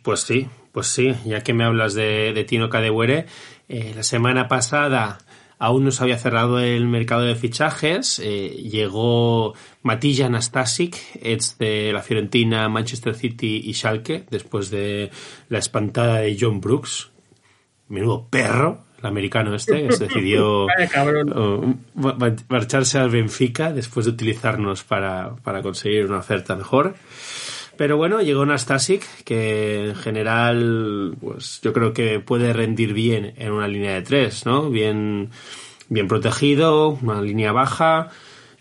D: Pues sí, pues sí, ya que me hablas de, de Tino Kadewere, eh, la semana pasada aún no se había cerrado el mercado de fichajes, eh, llegó Matilla Anastasic, ex de la Fiorentina, Manchester City y Schalke, después de la espantada de John Brooks. Menudo perro, el americano este, que se decidió [LAUGHS] uh, ma- marcharse al Benfica después de utilizarnos para, para conseguir una oferta mejor. Pero bueno, llegó Nastasic, que en general, pues yo creo que puede rendir bien en una línea de tres, ¿no? Bien, bien protegido, una línea baja.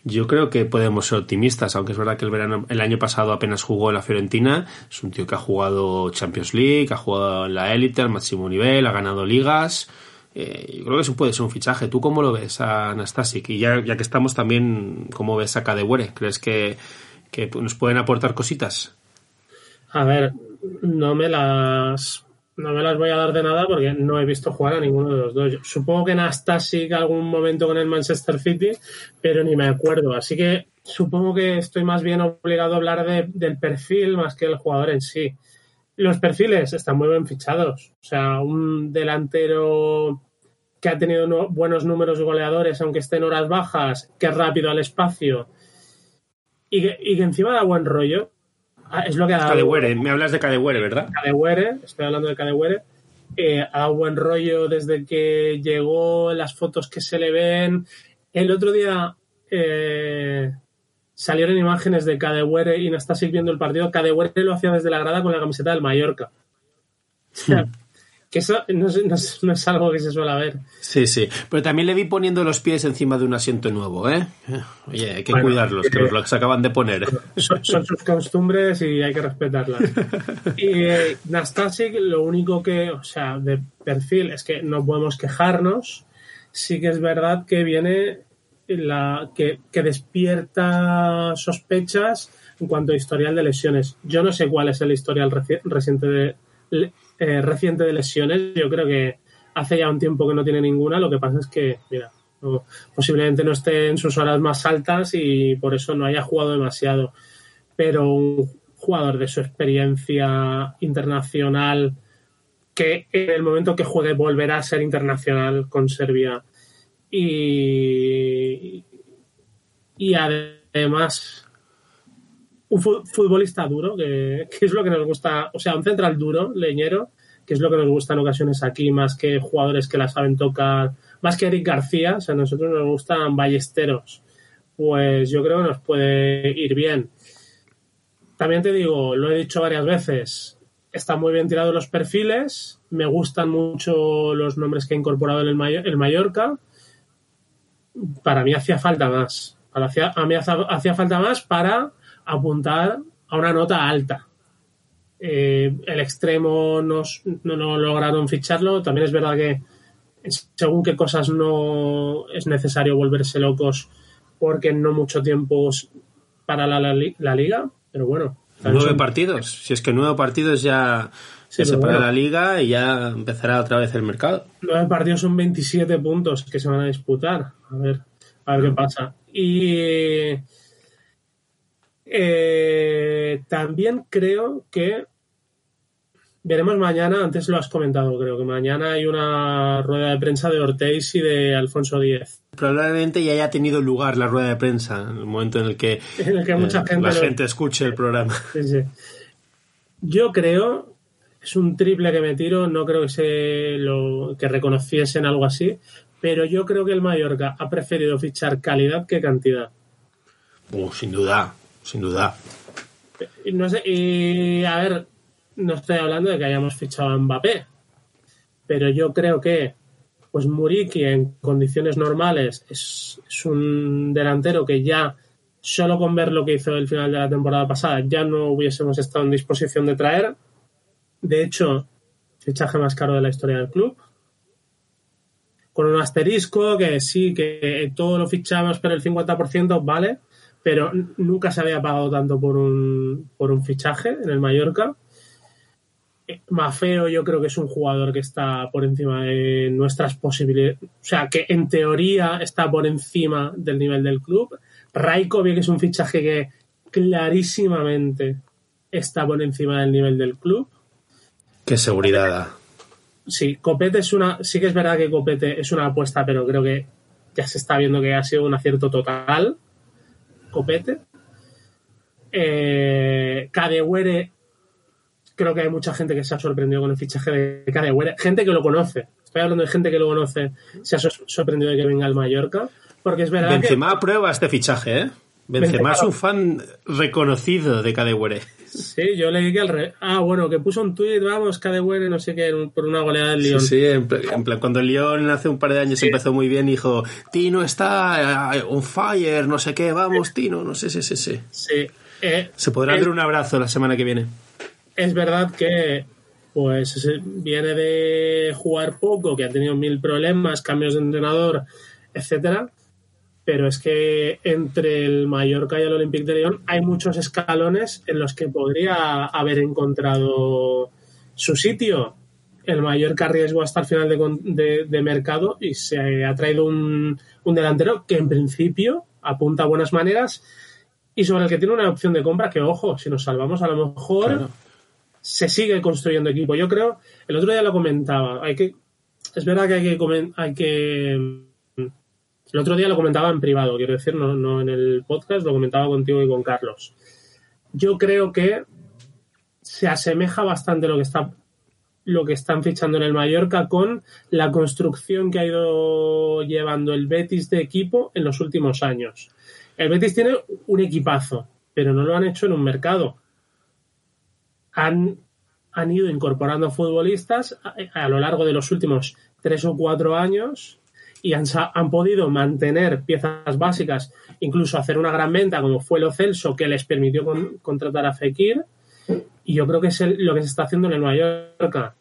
D: Yo creo que podemos ser optimistas, aunque es verdad que el verano, el año pasado apenas jugó la Fiorentina. Es un tío que ha jugado Champions League, ha jugado en la élite, al máximo nivel, ha ganado ligas. Eh, yo creo que eso puede ser un fichaje. ¿Tú cómo lo ves a Nastasic? Y ya, ya que estamos también, ¿cómo ves a Kadewere? ¿Crees que, que nos pueden aportar cositas?
E: A ver, no me las no me las voy a dar de nada porque no he visto jugar a ninguno de los dos. Supongo que Nastasic algún momento con el Manchester City, pero ni me acuerdo. Así que supongo que estoy más bien obligado a hablar de- del perfil más que del jugador en sí. Los perfiles están muy bien fichados. O sea, un delantero que ha tenido no- buenos números de goleadores, aunque esté en horas bajas, que es rápido al espacio y que, y que encima da buen rollo. Ah, Es lo que ha dado
D: Kadewere, me hablas de Kadewere, ¿verdad?
E: Kadewere, estoy hablando de Kadewere, eh, ha dado buen rollo desde que llegó, las fotos que se le ven. El otro día eh, salieron imágenes de Kadewere y Nastasic viendo el partido. Kadewere lo hacía desde la grada con la camiseta del Mallorca. [LAUGHS] que eso no es, no es- no es algo que se suele ver.
D: Sí, sí. Pero también le vi poniendo los pies encima de un asiento nuevo, ¿eh? Oye, hay que
E: Bueno,
D: cuidarlos, que
E: eh,
D: nos los acaban de poner.
E: son, son sus costumbres y hay que respetarlas. Y eh, Nastasic, lo único que, o sea, de perfil es que no podemos quejarnos. Sí que es verdad que viene la que, que despierta sospechas en cuanto a historial de lesiones. Yo no sé cuál es el historial reci- reciente de, eh, reciente de lesiones. Yo creo que hace ya un tiempo que no tiene ninguna. Lo que pasa es que, mira, posiblemente no esté en sus horas más altas y por eso no haya jugado demasiado. Pero un jugador de su experiencia internacional que en el momento que juegue volverá a ser internacional con Serbia y, y además un fu- futbolista duro, que, es lo que nos gusta, o sea, un central duro, leñero, que es lo que nos gusta en ocasiones aquí, más que jugadores que la saben tocar, más que Eric García, o sea, a nosotros nos gustan ballesteros, pues yo creo que nos puede ir bien. También te digo, lo he dicho varias veces, están muy bien tirados los perfiles, me gustan mucho los nombres que ha incorporado el, el Mallorca, para mí hacía falta más. Para a mí hacía falta más para apuntar a una nota alta. Eh, el extremo nos- no, no lograron ficharlo. También es verdad que según qué cosas no es necesario volverse locos porque no mucho tiempo para la, la li- la liga. Pero bueno.
D: Nueve
E: son-
D: partidos. Si es que nueve partidos ya
E: Sí,
D: se separa
E: bueno.
D: la liga y ya empezará otra vez el mercado.
E: Nueve partidos son 27 puntos que se van a disputar. A ver, a ver qué pasa. Y eh, también creo que veremos mañana, antes lo has comentado, creo que mañana hay una rueda de prensa de Ortiz y de Alfonso Díez.
D: Probablemente ya haya tenido lugar la rueda de prensa en el momento en el que, [LAUGHS]
E: En el que mucha
D: eh,
E: gente
D: la
E: lo-
D: gente escuche el programa.
E: Sí, sí. Yo creo, es un triple que me tiro, no creo que se lo que reconociesen algo así, pero yo creo que el Mallorca ha preferido fichar calidad que cantidad.
D: Uh, sin duda, sin duda.
E: Y, no sé, y a ver, no estoy hablando de que hayamos fichado a Mbappé, pero yo creo que pues Muriki en condiciones normales es, es un delantero que ya solo con ver lo que hizo el final de la temporada pasada ya no hubiésemos estado en disposición de traer. De hecho, fichaje más caro de la historia del club. Con un asterisco que sí, que todo lo fichamos pero el 50% vale, pero nunca se había pagado tanto por un, por un fichaje en el Mallorca. Eh, Mafeo yo creo que es un jugador que está por encima de nuestras posibilidades, o sea, que en teoría está por encima del nivel del club. Raikovic es un fichaje que clarísimamente está por encima del nivel del club.
D: Qué seguridad da.
E: Sí, Copete es una, sí que es verdad que Copete es una apuesta, pero creo que ya se está viendo que ha sido un acierto total. Copete. Eh, Kadewere, creo que hay mucha gente que se ha sorprendido con el fichaje de Kadewere. Gente que lo conoce. Estoy hablando de gente que lo conoce. Se ha sor- sorprendido de que venga al Mallorca. Porque es verdad
D: Benzema
E: que.
D: aprueba este fichaje, ¿eh? Benzema
E: Benzema.
D: es un fan reconocido de Kadewere.
E: Sí, yo leí que al re... Ah, bueno, que puso un tuit, vamos, Kadewere, no sé qué, por una goleada del
D: Sí,
E: Lyon.
D: sí, en plan, en plan, cuando el Lyon hace un par de años
E: Sí.
D: empezó muy bien, dijo, Tino está eh, on fire, no sé qué, vamos, Tino, no sé, sí, sí, sí.
E: Sí. Eh,
D: Se podrá dar un abrazo la semana que viene.
E: es verdad que pues viene de jugar poco, que ha tenido mil problemas, cambios de entrenador, etcétera. Pero es que entre el Mallorca y el Olympique de León hay muchos escalones en los que podría haber encontrado su sitio. El Mallorca arriesgó hasta el final de, de- de mercado y se ha traído un, un delantero que en principio apunta a buenas maneras y sobre el que tiene una opción de compra que, ojo, si nos salvamos a lo mejor
D: Claro.
E: se sigue construyendo equipo. Yo creo, el otro día lo comentaba, hay que, es verdad que hay que, hay que, el otro día lo comentaba en privado, quiero decir, no, en el podcast, lo comentaba contigo y con Carlos. Yo creo que se asemeja bastante lo que está lo que están fichando en el Mallorca con la construcción que ha ido llevando el Betis de equipo en los últimos años. El Betis tiene un equipazo, pero no lo han hecho en un mercado han, han ido incorporando futbolistas a lo largo de los últimos tres o cuatro años y han, han podido mantener piezas básicas, incluso hacer una gran venta como fue lo Celso, que les permitió con- contratar a Fekir. Y yo creo que es el- lo que se está haciendo en el Mallorca.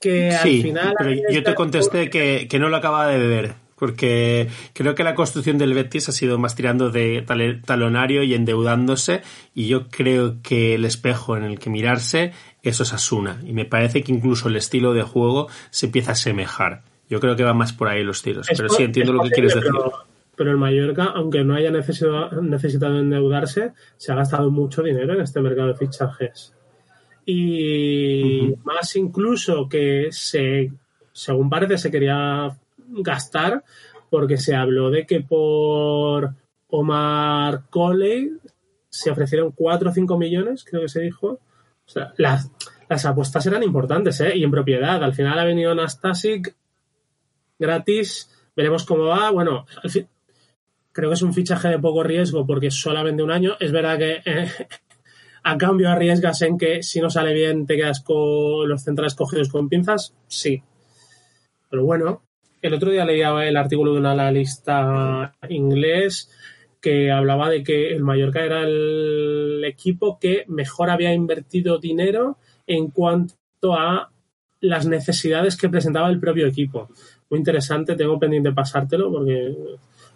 E: Que al final.
D: pero yo te contesté que, que no lo acababa de beber, porque creo que la construcción del Betis ha sido más tirando de talonario y endeudándose, y yo creo que el espejo en el que mirarse eso es Asuna, y me parece que incluso el estilo de juego se empieza a asemejar. Yo creo que van más por ahí los tiros,
E: Es
D: pero sí entiendo lo que
E: posible,
D: quieres decir.
E: Pero, pero el Mallorca, aunque no haya necesitado, necesitado endeudarse, se ha gastado mucho dinero en este mercado de fichajes. Y más incluso que se, según parece, se quería gastar porque se habló de que por Omar Coley se ofrecieron 4 o 5 millones, creo que se dijo. O sea, las, las apuestas eran importantes, ¿eh? Y en propiedad. Al final ha venido Nastasic gratis. Veremos cómo va. Bueno, creo que es un fichaje de poco riesgo porque solamente un año. Es verdad que eh, [LAUGHS] a cambio arriesgas en que si no sale bien te quedas con los centrales cogidos con pinzas. Sí. Pero bueno, el otro día leía el artículo de un analista inglés que hablaba de que el Mallorca era el equipo que mejor había invertido dinero en cuanto a las necesidades que presentaba el propio equipo. Muy interesante, tengo pendiente pasártelo porque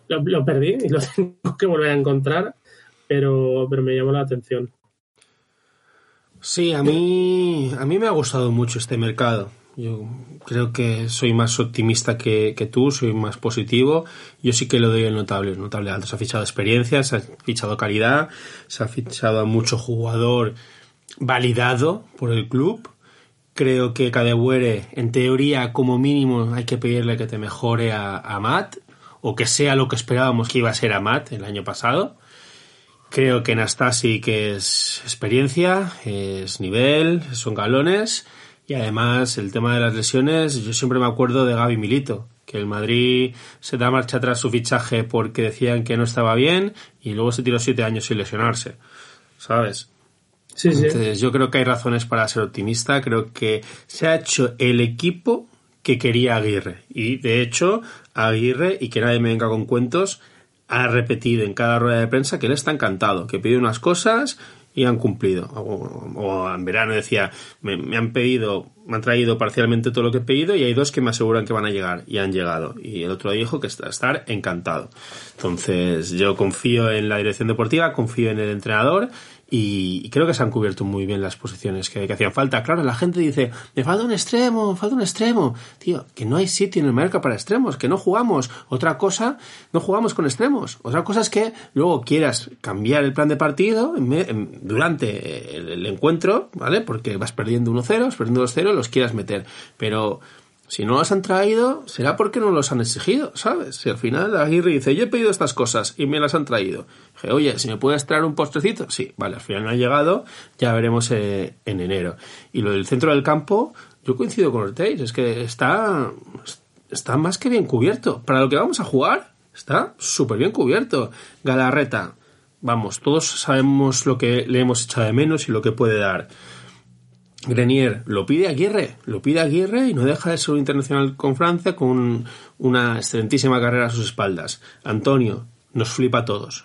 E: lo, perdí y lo [LAUGHS] tengo que volver a encontrar, pero, pero me llamó la atención.
D: Sí, a mí, a mí me ha gustado mucho este mercado. Yo creo que soy más optimista que, tú, soy más positivo. Yo sí que lo doy el notable, notable alto. Se ha fichado experiencia, se ha fichado calidad, se ha fichado a mucho jugador validado por el club. Creo que Cadewere, en teoría, como mínimo, hay que pedirle que te mejore a, a Matt, o que sea lo que esperábamos que iba a ser a Matt el año pasado. Creo que Nastasi que es experiencia, es nivel, son galones y además el tema de las lesiones, yo siempre me acuerdo de Gaby Milito, que el Madrid se da marcha atrás su fichaje porque decían que no estaba bien y luego se tiró siete años sin lesionarse, ¿sabes?
E: Sí, sí.
D: Entonces yo creo que hay razones para ser optimista, creo que se ha hecho el equipo que quería Aguirre y de hecho Aguirre, y que nadie me venga con cuentos, ha repetido en cada rueda de prensa que él está encantado, que pide unas cosas y han cumplido. O, o en verano decía, me, me, han pedido, me han traído parcialmente todo lo que he pedido y hay dos que me aseguran que van a llegar y han llegado. Y el otro dijo que está estar encantado. Entonces yo confío en la dirección deportiva, confío en el entrenador y, creo que se han cubierto muy bien las posiciones que, hacían falta. Claro, la gente dice, me falta un extremo, me falta un extremo. Tío, que no hay sitio en el mercado para extremos, que no jugamos. Otra cosa, no jugamos con extremos. Otra cosa es que luego quieras cambiar el plan de partido durante el, encuentro, ¿vale? Porque vas perdiendo 1-0, vas perdiendo 2-0, los quieras meter. Pero si no los han traído, será porque no los han exigido, ¿sabes? Si al final Aguirre dice, yo he pedido estas cosas y me las han traído. Dije, oye, si me puedes traer un postrecito, sí, vale, al final no ha llegado, ya veremos eh, en enero. Y lo del centro del campo, yo coincido con Ortiz, es que está, está más que bien cubierto. Para lo que vamos a jugar, está súper bien cubierto. Galarreta, vamos, todos sabemos lo que le hemos echado de menos y lo que puede dar. Grenier lo pide Aguirre, lo pide Aguirre y no deja de ser un internacional con Francia con una excelentísima carrera a sus espaldas. Antonio, nos flipa a todos.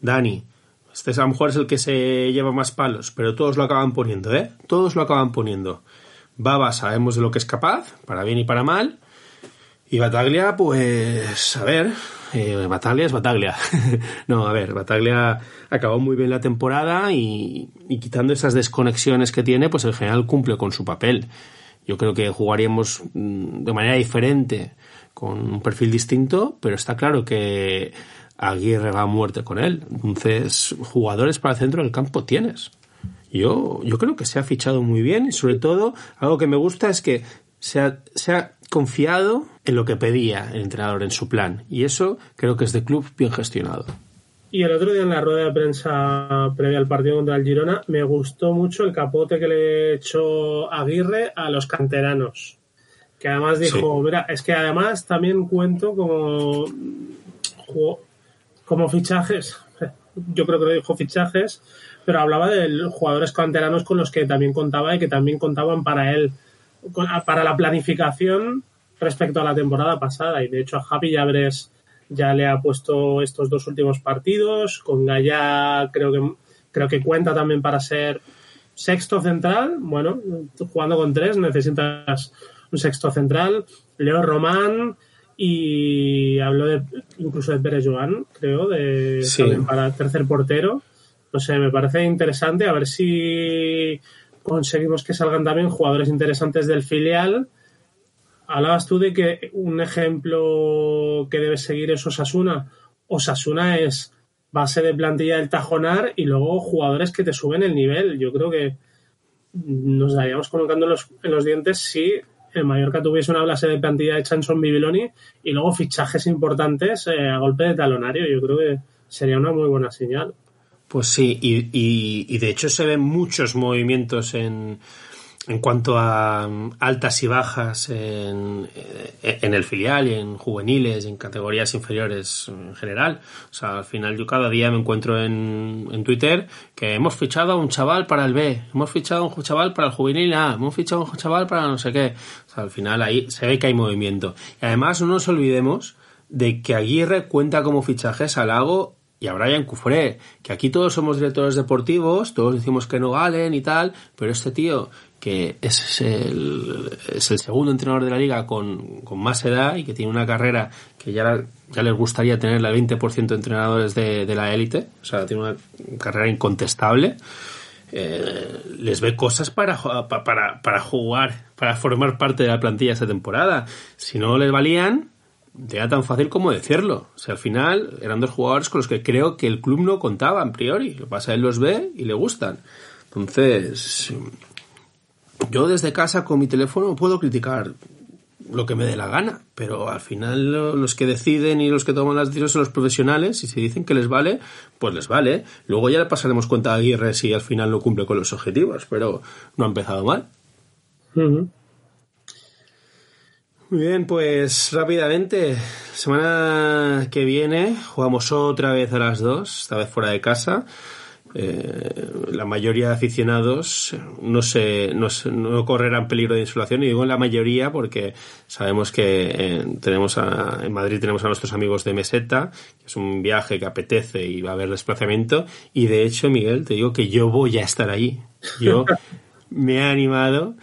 D: Dani, este a lo mejor es el que se lleva más palos, pero todos lo acaban poniendo, ¿eh? Todos lo acaban poniendo. Baba sabemos de lo que es capaz, para bien y para mal. Y Bataglia, pues, a ver, eh, Bataglia es Bataglia. [LAUGHS] no, a ver, Bataglia acabó muy bien la temporada y, quitando esas desconexiones que tiene, pues en general cumple con su papel. Yo creo que jugaríamos mm, de manera diferente, con un perfil distinto, pero está claro que Aguirre va a muerte con él. Entonces, jugadores para el centro del campo tienes. Yo, yo creo que se ha fichado muy bien y sobre todo algo que me gusta es que se se ha confiado en lo que pedía el entrenador en su plan y eso creo que es de club bien gestionado.
E: Y el otro día en la rueda de prensa previa al partido contra el Girona me gustó mucho el capote que le echó Aguirre a los canteranos. Que además dijo, mira, es que además también cuento como, como fichajes, [LAUGHS] yo creo que lo dijo fichajes, pero hablaba de jugadores canteranos con los que también contaba y que también contaban para él para la planificación respecto a la temporada pasada. Y de hecho a Javi Llabres ya le ha puesto estos dos últimos partidos. Con Gaya creo que, creo que cuenta también para ser sexto central. Bueno, jugando con tres necesitas un sexto central. Leo Román y habló de, incluso de Pérez Joan, creo, de para tercer portero. No sé, me parece interesante a ver si conseguimos que salgan también jugadores interesantes del filial. Hablabas tú de que un ejemplo que debe seguir es Osasuna. Osasuna es base de plantilla del Tajonar y luego jugadores que te suben el nivel. Yo creo que nos daríamos colocando en los dientes si el Mallorca tuviese una base de plantilla de Chanson Bibiloni y luego fichajes importantes eh, a golpe de talonario. Yo creo que sería una muy buena señal.
D: Pues sí, y, y, de hecho se ven muchos movimientos en, en cuanto a mm, altas y bajas en, eh, en, el filial y en juveniles y en categorías inferiores en general. O sea, al final yo cada día me encuentro en, en Twitter que hemos fichado a un chaval para el B, hemos fichado a un chaval para el juvenil A, hemos fichado a un chaval para no sé qué. O sea, al final ahí se ve que hay movimiento. Y además no nos olvidemos de que Aguirre cuenta como fichajes al Lago y a Brian Cufré, que aquí todos somos directores deportivos, todos decimos que no valen y tal, pero este tío, que es el, es el segundo entrenador de la liga con, con más edad y que tiene una carrera que ya, ya les gustaría tener la 20% de entrenadores de, de la élite, o sea, tiene una carrera incontestable, eh, les ve cosas para, para, para jugar, para formar parte de la plantilla esta temporada. Si no les valían, era tan fácil como decirlo. O sea, al final eran dos jugadores con los que creo que el club no contaba a priori. Lo pasa, él los ve y le gustan. Entonces, yo desde casa con mi teléfono puedo criticar lo que me dé la gana, pero al final los que deciden y los que toman las decisiones son los profesionales y si dicen que les vale, pues les vale. Luego ya le pasaremos cuenta a Aguirre si al final no cumple con los objetivos, pero no ha empezado mal. Muy bien, pues rápidamente, semana que viene jugamos otra vez a las dos, esta vez fuera de casa. Eh, la mayoría de aficionados no se no, no, correrán peligro de insolación y digo la mayoría porque sabemos que eh, tenemos a, en Madrid tenemos a nuestros amigos de Meseta que es un viaje que apetece y va a haber desplazamiento y de hecho Miguel te digo que yo voy a estar allí yo [LAUGHS] me he animado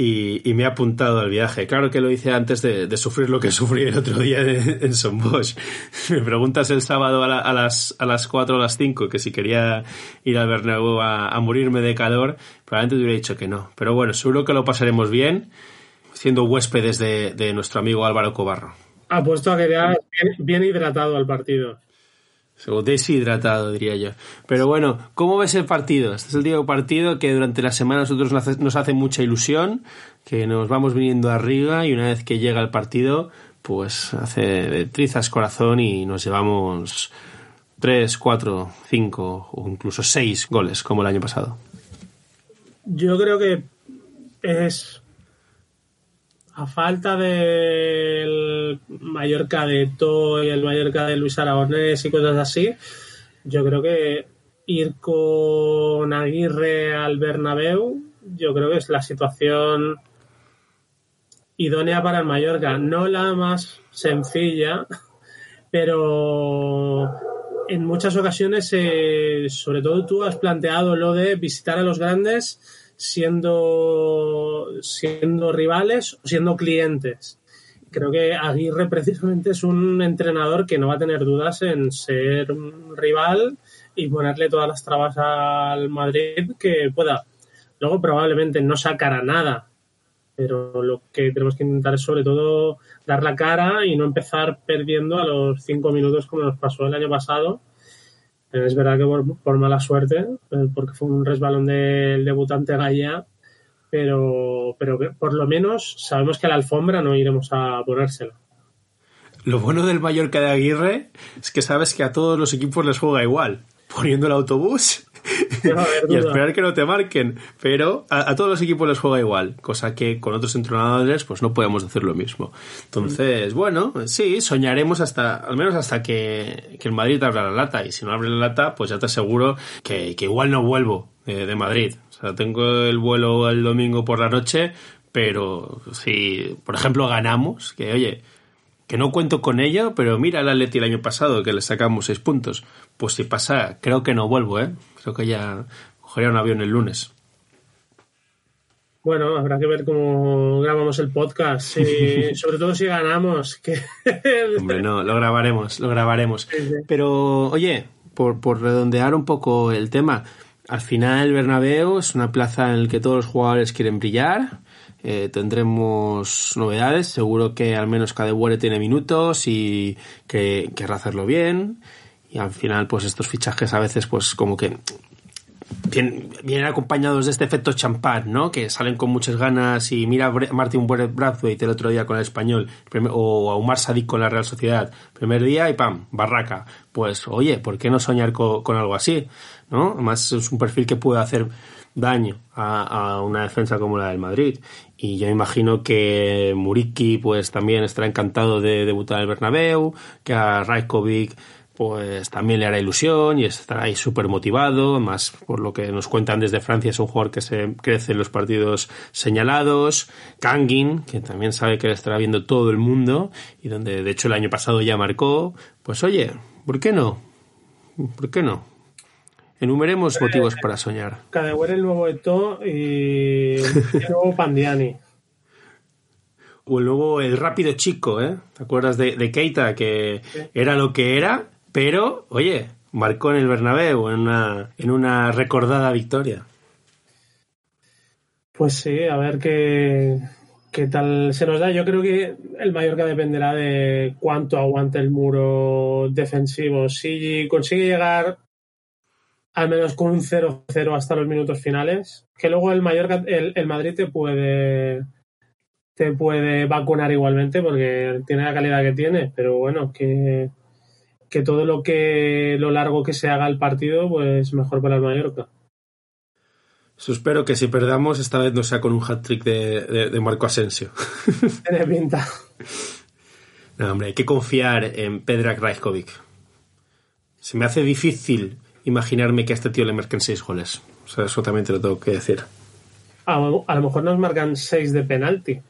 D: y, me he apuntado al viaje. Claro que lo hice antes de, sufrir lo que [LAUGHS] sufrí el otro día en Son Bosch. [LAUGHS] Me preguntas el sábado a, las, a las 4 o las 5 que si quería ir al Bernabéu a, morirme de calor, probablemente te hubiera dicho que no. Pero bueno, seguro que lo pasaremos bien siendo huéspedes de, nuestro amigo Álvaro Cobarro.
E: Apuesto a que ya bien, bien hidratado al partido.
D: O deshidratado, diría yo. Pero bueno, ¿cómo ves el partido? Este es el típico partido que durante la semana nosotros nos hace, nos hace mucha ilusión, que nos vamos viniendo arriba y una vez que llega el partido, pues hace trizas corazón y nos llevamos tres, cuatro, cinco o incluso seis goles como el año pasado.
E: Yo creo que es a falta del Mallorca de To y el Mallorca de Luis Aragonés y cosas así, yo creo que ir con Aguirre al Bernabéu, yo creo que es la situación idónea para el Mallorca. No la más sencilla, pero en muchas ocasiones, eh, sobre todo tú has planteado lo de visitar a los grandes siendo, siendo rivales o siendo clientes. Creo que Aguirre precisamente es un entrenador que no va a tener dudas en ser un rival y ponerle todas las trabas al Madrid que pueda. Luego probablemente no sacará nada, pero lo que tenemos que intentar es sobre todo dar la cara y no empezar perdiendo a los cinco minutos como nos pasó el año pasado es verdad que por, mala suerte, eh, porque fue un resbalón del debutante Gaia, pero, pero por lo menos sabemos que a la alfombra no iremos a ponérsela.
D: Lo bueno del Mallorca de Aguirre es que sabes que a todos los equipos les juega igual. Poniendo el autobús [LAUGHS] y esperar que no te marquen. Pero a, todos los equipos les juega igual, cosa que con otros entrenadores pues no podemos decir lo mismo. Entonces, bueno, sí, soñaremos hasta, al menos hasta que, el Madrid abra la lata. Y si no abre la lata, pues ya te aseguro que, igual no vuelvo de, Madrid. O sea, tengo el vuelo el domingo por la noche, pero si, por ejemplo, ganamos, que oye, que no cuento con ello, pero mira el Atleti el año pasado que le sacamos seis puntos. Pues si pasa, creo que no vuelvo, ¿eh? Creo que ya cogería un avión el lunes.
E: Bueno, habrá que ver cómo grabamos el podcast. [LAUGHS] sobre todo si ganamos. Que... [LAUGHS]
D: Hombre, no, lo grabaremos, lo grabaremos. Pero, oye, por, por redondear un poco el tema, al final el Bernabéu es una plaza en la que todos los jugadores quieren brillar eh, tendremos novedades. Seguro que al menos Cadewere tiene minutos y que querrá hacerlo bien. Y al final, pues estos fichajes a veces, pues como que vienen, acompañados de este efecto champán, ¿no? Que salen con muchas ganas y mira a Martin Brathwaite el otro día con el español o a Umar Sadik con la Real Sociedad. Primer día y pam, barraca. Pues oye, ¿por qué no soñar con, con algo así? ¿No? Además es un perfil que puede hacer daño a, una defensa como la del Madrid. Y yo imagino que Muriki pues también estará encantado de debutar en el Bernabéu, que a Rajkovic pues también le hará ilusión y estará ahí súper motivado, más por lo que nos cuentan desde Francia es un jugador que se crece en los partidos señalados, Kangin, que también sabe que le estará viendo todo el mundo y donde de hecho el año pasado ya marcó, pues oye, ¿por qué no? ¿Por qué no? Enumeremos motivos para soñar.
E: Cadewere el nuevo Eto y el nuevo [LAUGHS] Pandiani.
D: O el nuevo El Rápido Chico, ¿eh? ¿Te acuerdas de, Keita? Que era lo que era, pero, oye, marcó en el Bernabéu en una, en una recordada victoria.
E: Pues sí, a ver qué, qué tal se nos da. Yo creo que el Mallorca dependerá de cuánto aguante el muro defensivo. Si consigue llegar al menos con un 0-0 hasta los minutos finales, que luego el Mallorca, el, Madrid te puede te puede vacunar igualmente porque tiene la calidad que tiene, pero bueno, que, que todo lo que lo largo que se haga el partido, pues mejor para el Mallorca.
D: Eso espero que si perdamos, esta vez no sea con un hat-trick de, Marco Asensio. [LAUGHS]
E: Tiene pinta.
D: No, hombre, hay que confiar en Pedrak Rajkovic. Se me hace difícil imaginarme que a este tío le marquen seis goles. O sea, eso también te lo tengo que decir.
E: A, lo mejor nos marcan seis de penalti.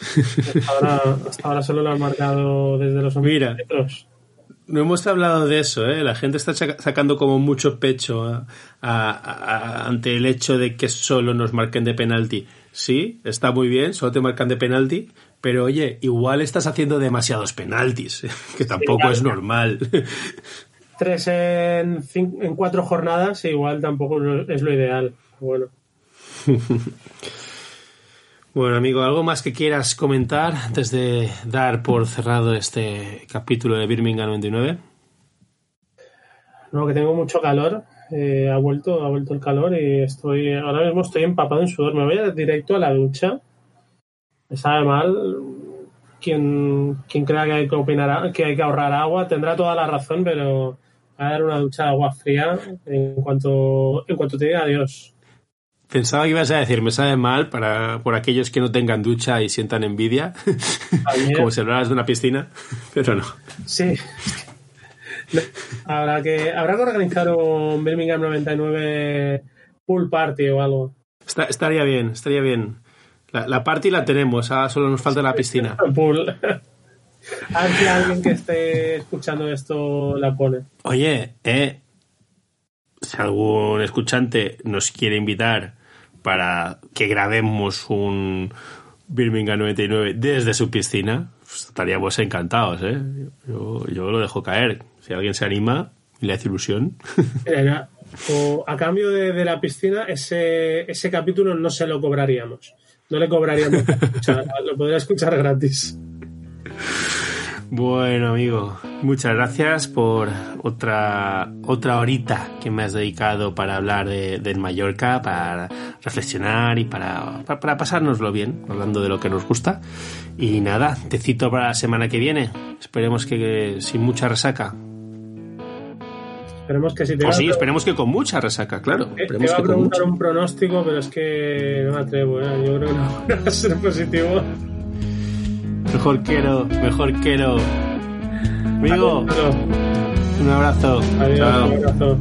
E: [LAUGHS] hasta, ahora, solo lo han marcado desde los
D: Mira, no hemos hablado de eso, ¿eh? La gente está sacando como mucho pecho ante el hecho de que solo nos marquen de penalti. Sí, está muy bien, solo te marcan de penalti, pero oye, igual estás haciendo demasiados penaltis, [LAUGHS] que tampoco es normal. [LAUGHS]
E: Tres en, en cuatro jornadas, igual tampoco es lo ideal. Bueno. [LAUGHS]
D: Bueno, amigo, ¿algo más que quieras comentar antes de dar por cerrado este capítulo de Birmingham 99?
E: No, que tengo mucho calor. Eh, ha vuelto, ha vuelto el calor y estoy, ahora mismo estoy empapado en sudor. Me voy a directo a la ducha. Me sabe mal. Quien, quien crea que hay que, opinar, que hay que ahorrar agua tendrá toda la razón, pero a dar una ducha de agua fría en cuanto, en cuanto te diga adiós.
D: Pensaba que ibas a decir, me sabe mal para, por aquellos que no tengan ducha y sientan envidia, [LAUGHS] como si hablaras de una piscina, pero no.
E: Sí. Habrá que, habrá que organizar un Birmingham 99 pool party o algo.
D: estaría bien, estaría bien. La, la party la tenemos, ahora solo nos falta la piscina. [LAUGHS]
E: pool. A ver si alguien que esté escuchando esto la pone.
D: Oye, eh, si algún escuchante nos quiere invitar para que grabemos un Birmingham 99 desde su piscina, pues estaríamos encantados, ¿eh? Yo, lo dejo caer. Si alguien se anima y le hace ilusión. [LAUGHS]
E: o a cambio de, la piscina, ese, ese capítulo no se lo cobraríamos. No le cobraríamos. [LAUGHS] lo podría escuchar gratis.
D: Bueno, amigo, muchas gracias por otra, otra horita que me has dedicado para hablar de, del Mallorca, para reflexionar y para, para, pasárnoslo bien, hablando de lo que nos gusta. Y nada, te cito para la semana que viene. Esperemos que, sin mucha resaca.
E: Esperemos que sí.
D: Te pues sí, esperemos que con mucha resaca, claro.
E: Eh, te iba a preguntar un pronóstico, pero es que no me atrevo. ¿eh? Yo creo que no va a ser positivo.
D: Mejor quiero, mejor quiero. Amigo, un abrazo.
E: Adiós, un abrazo.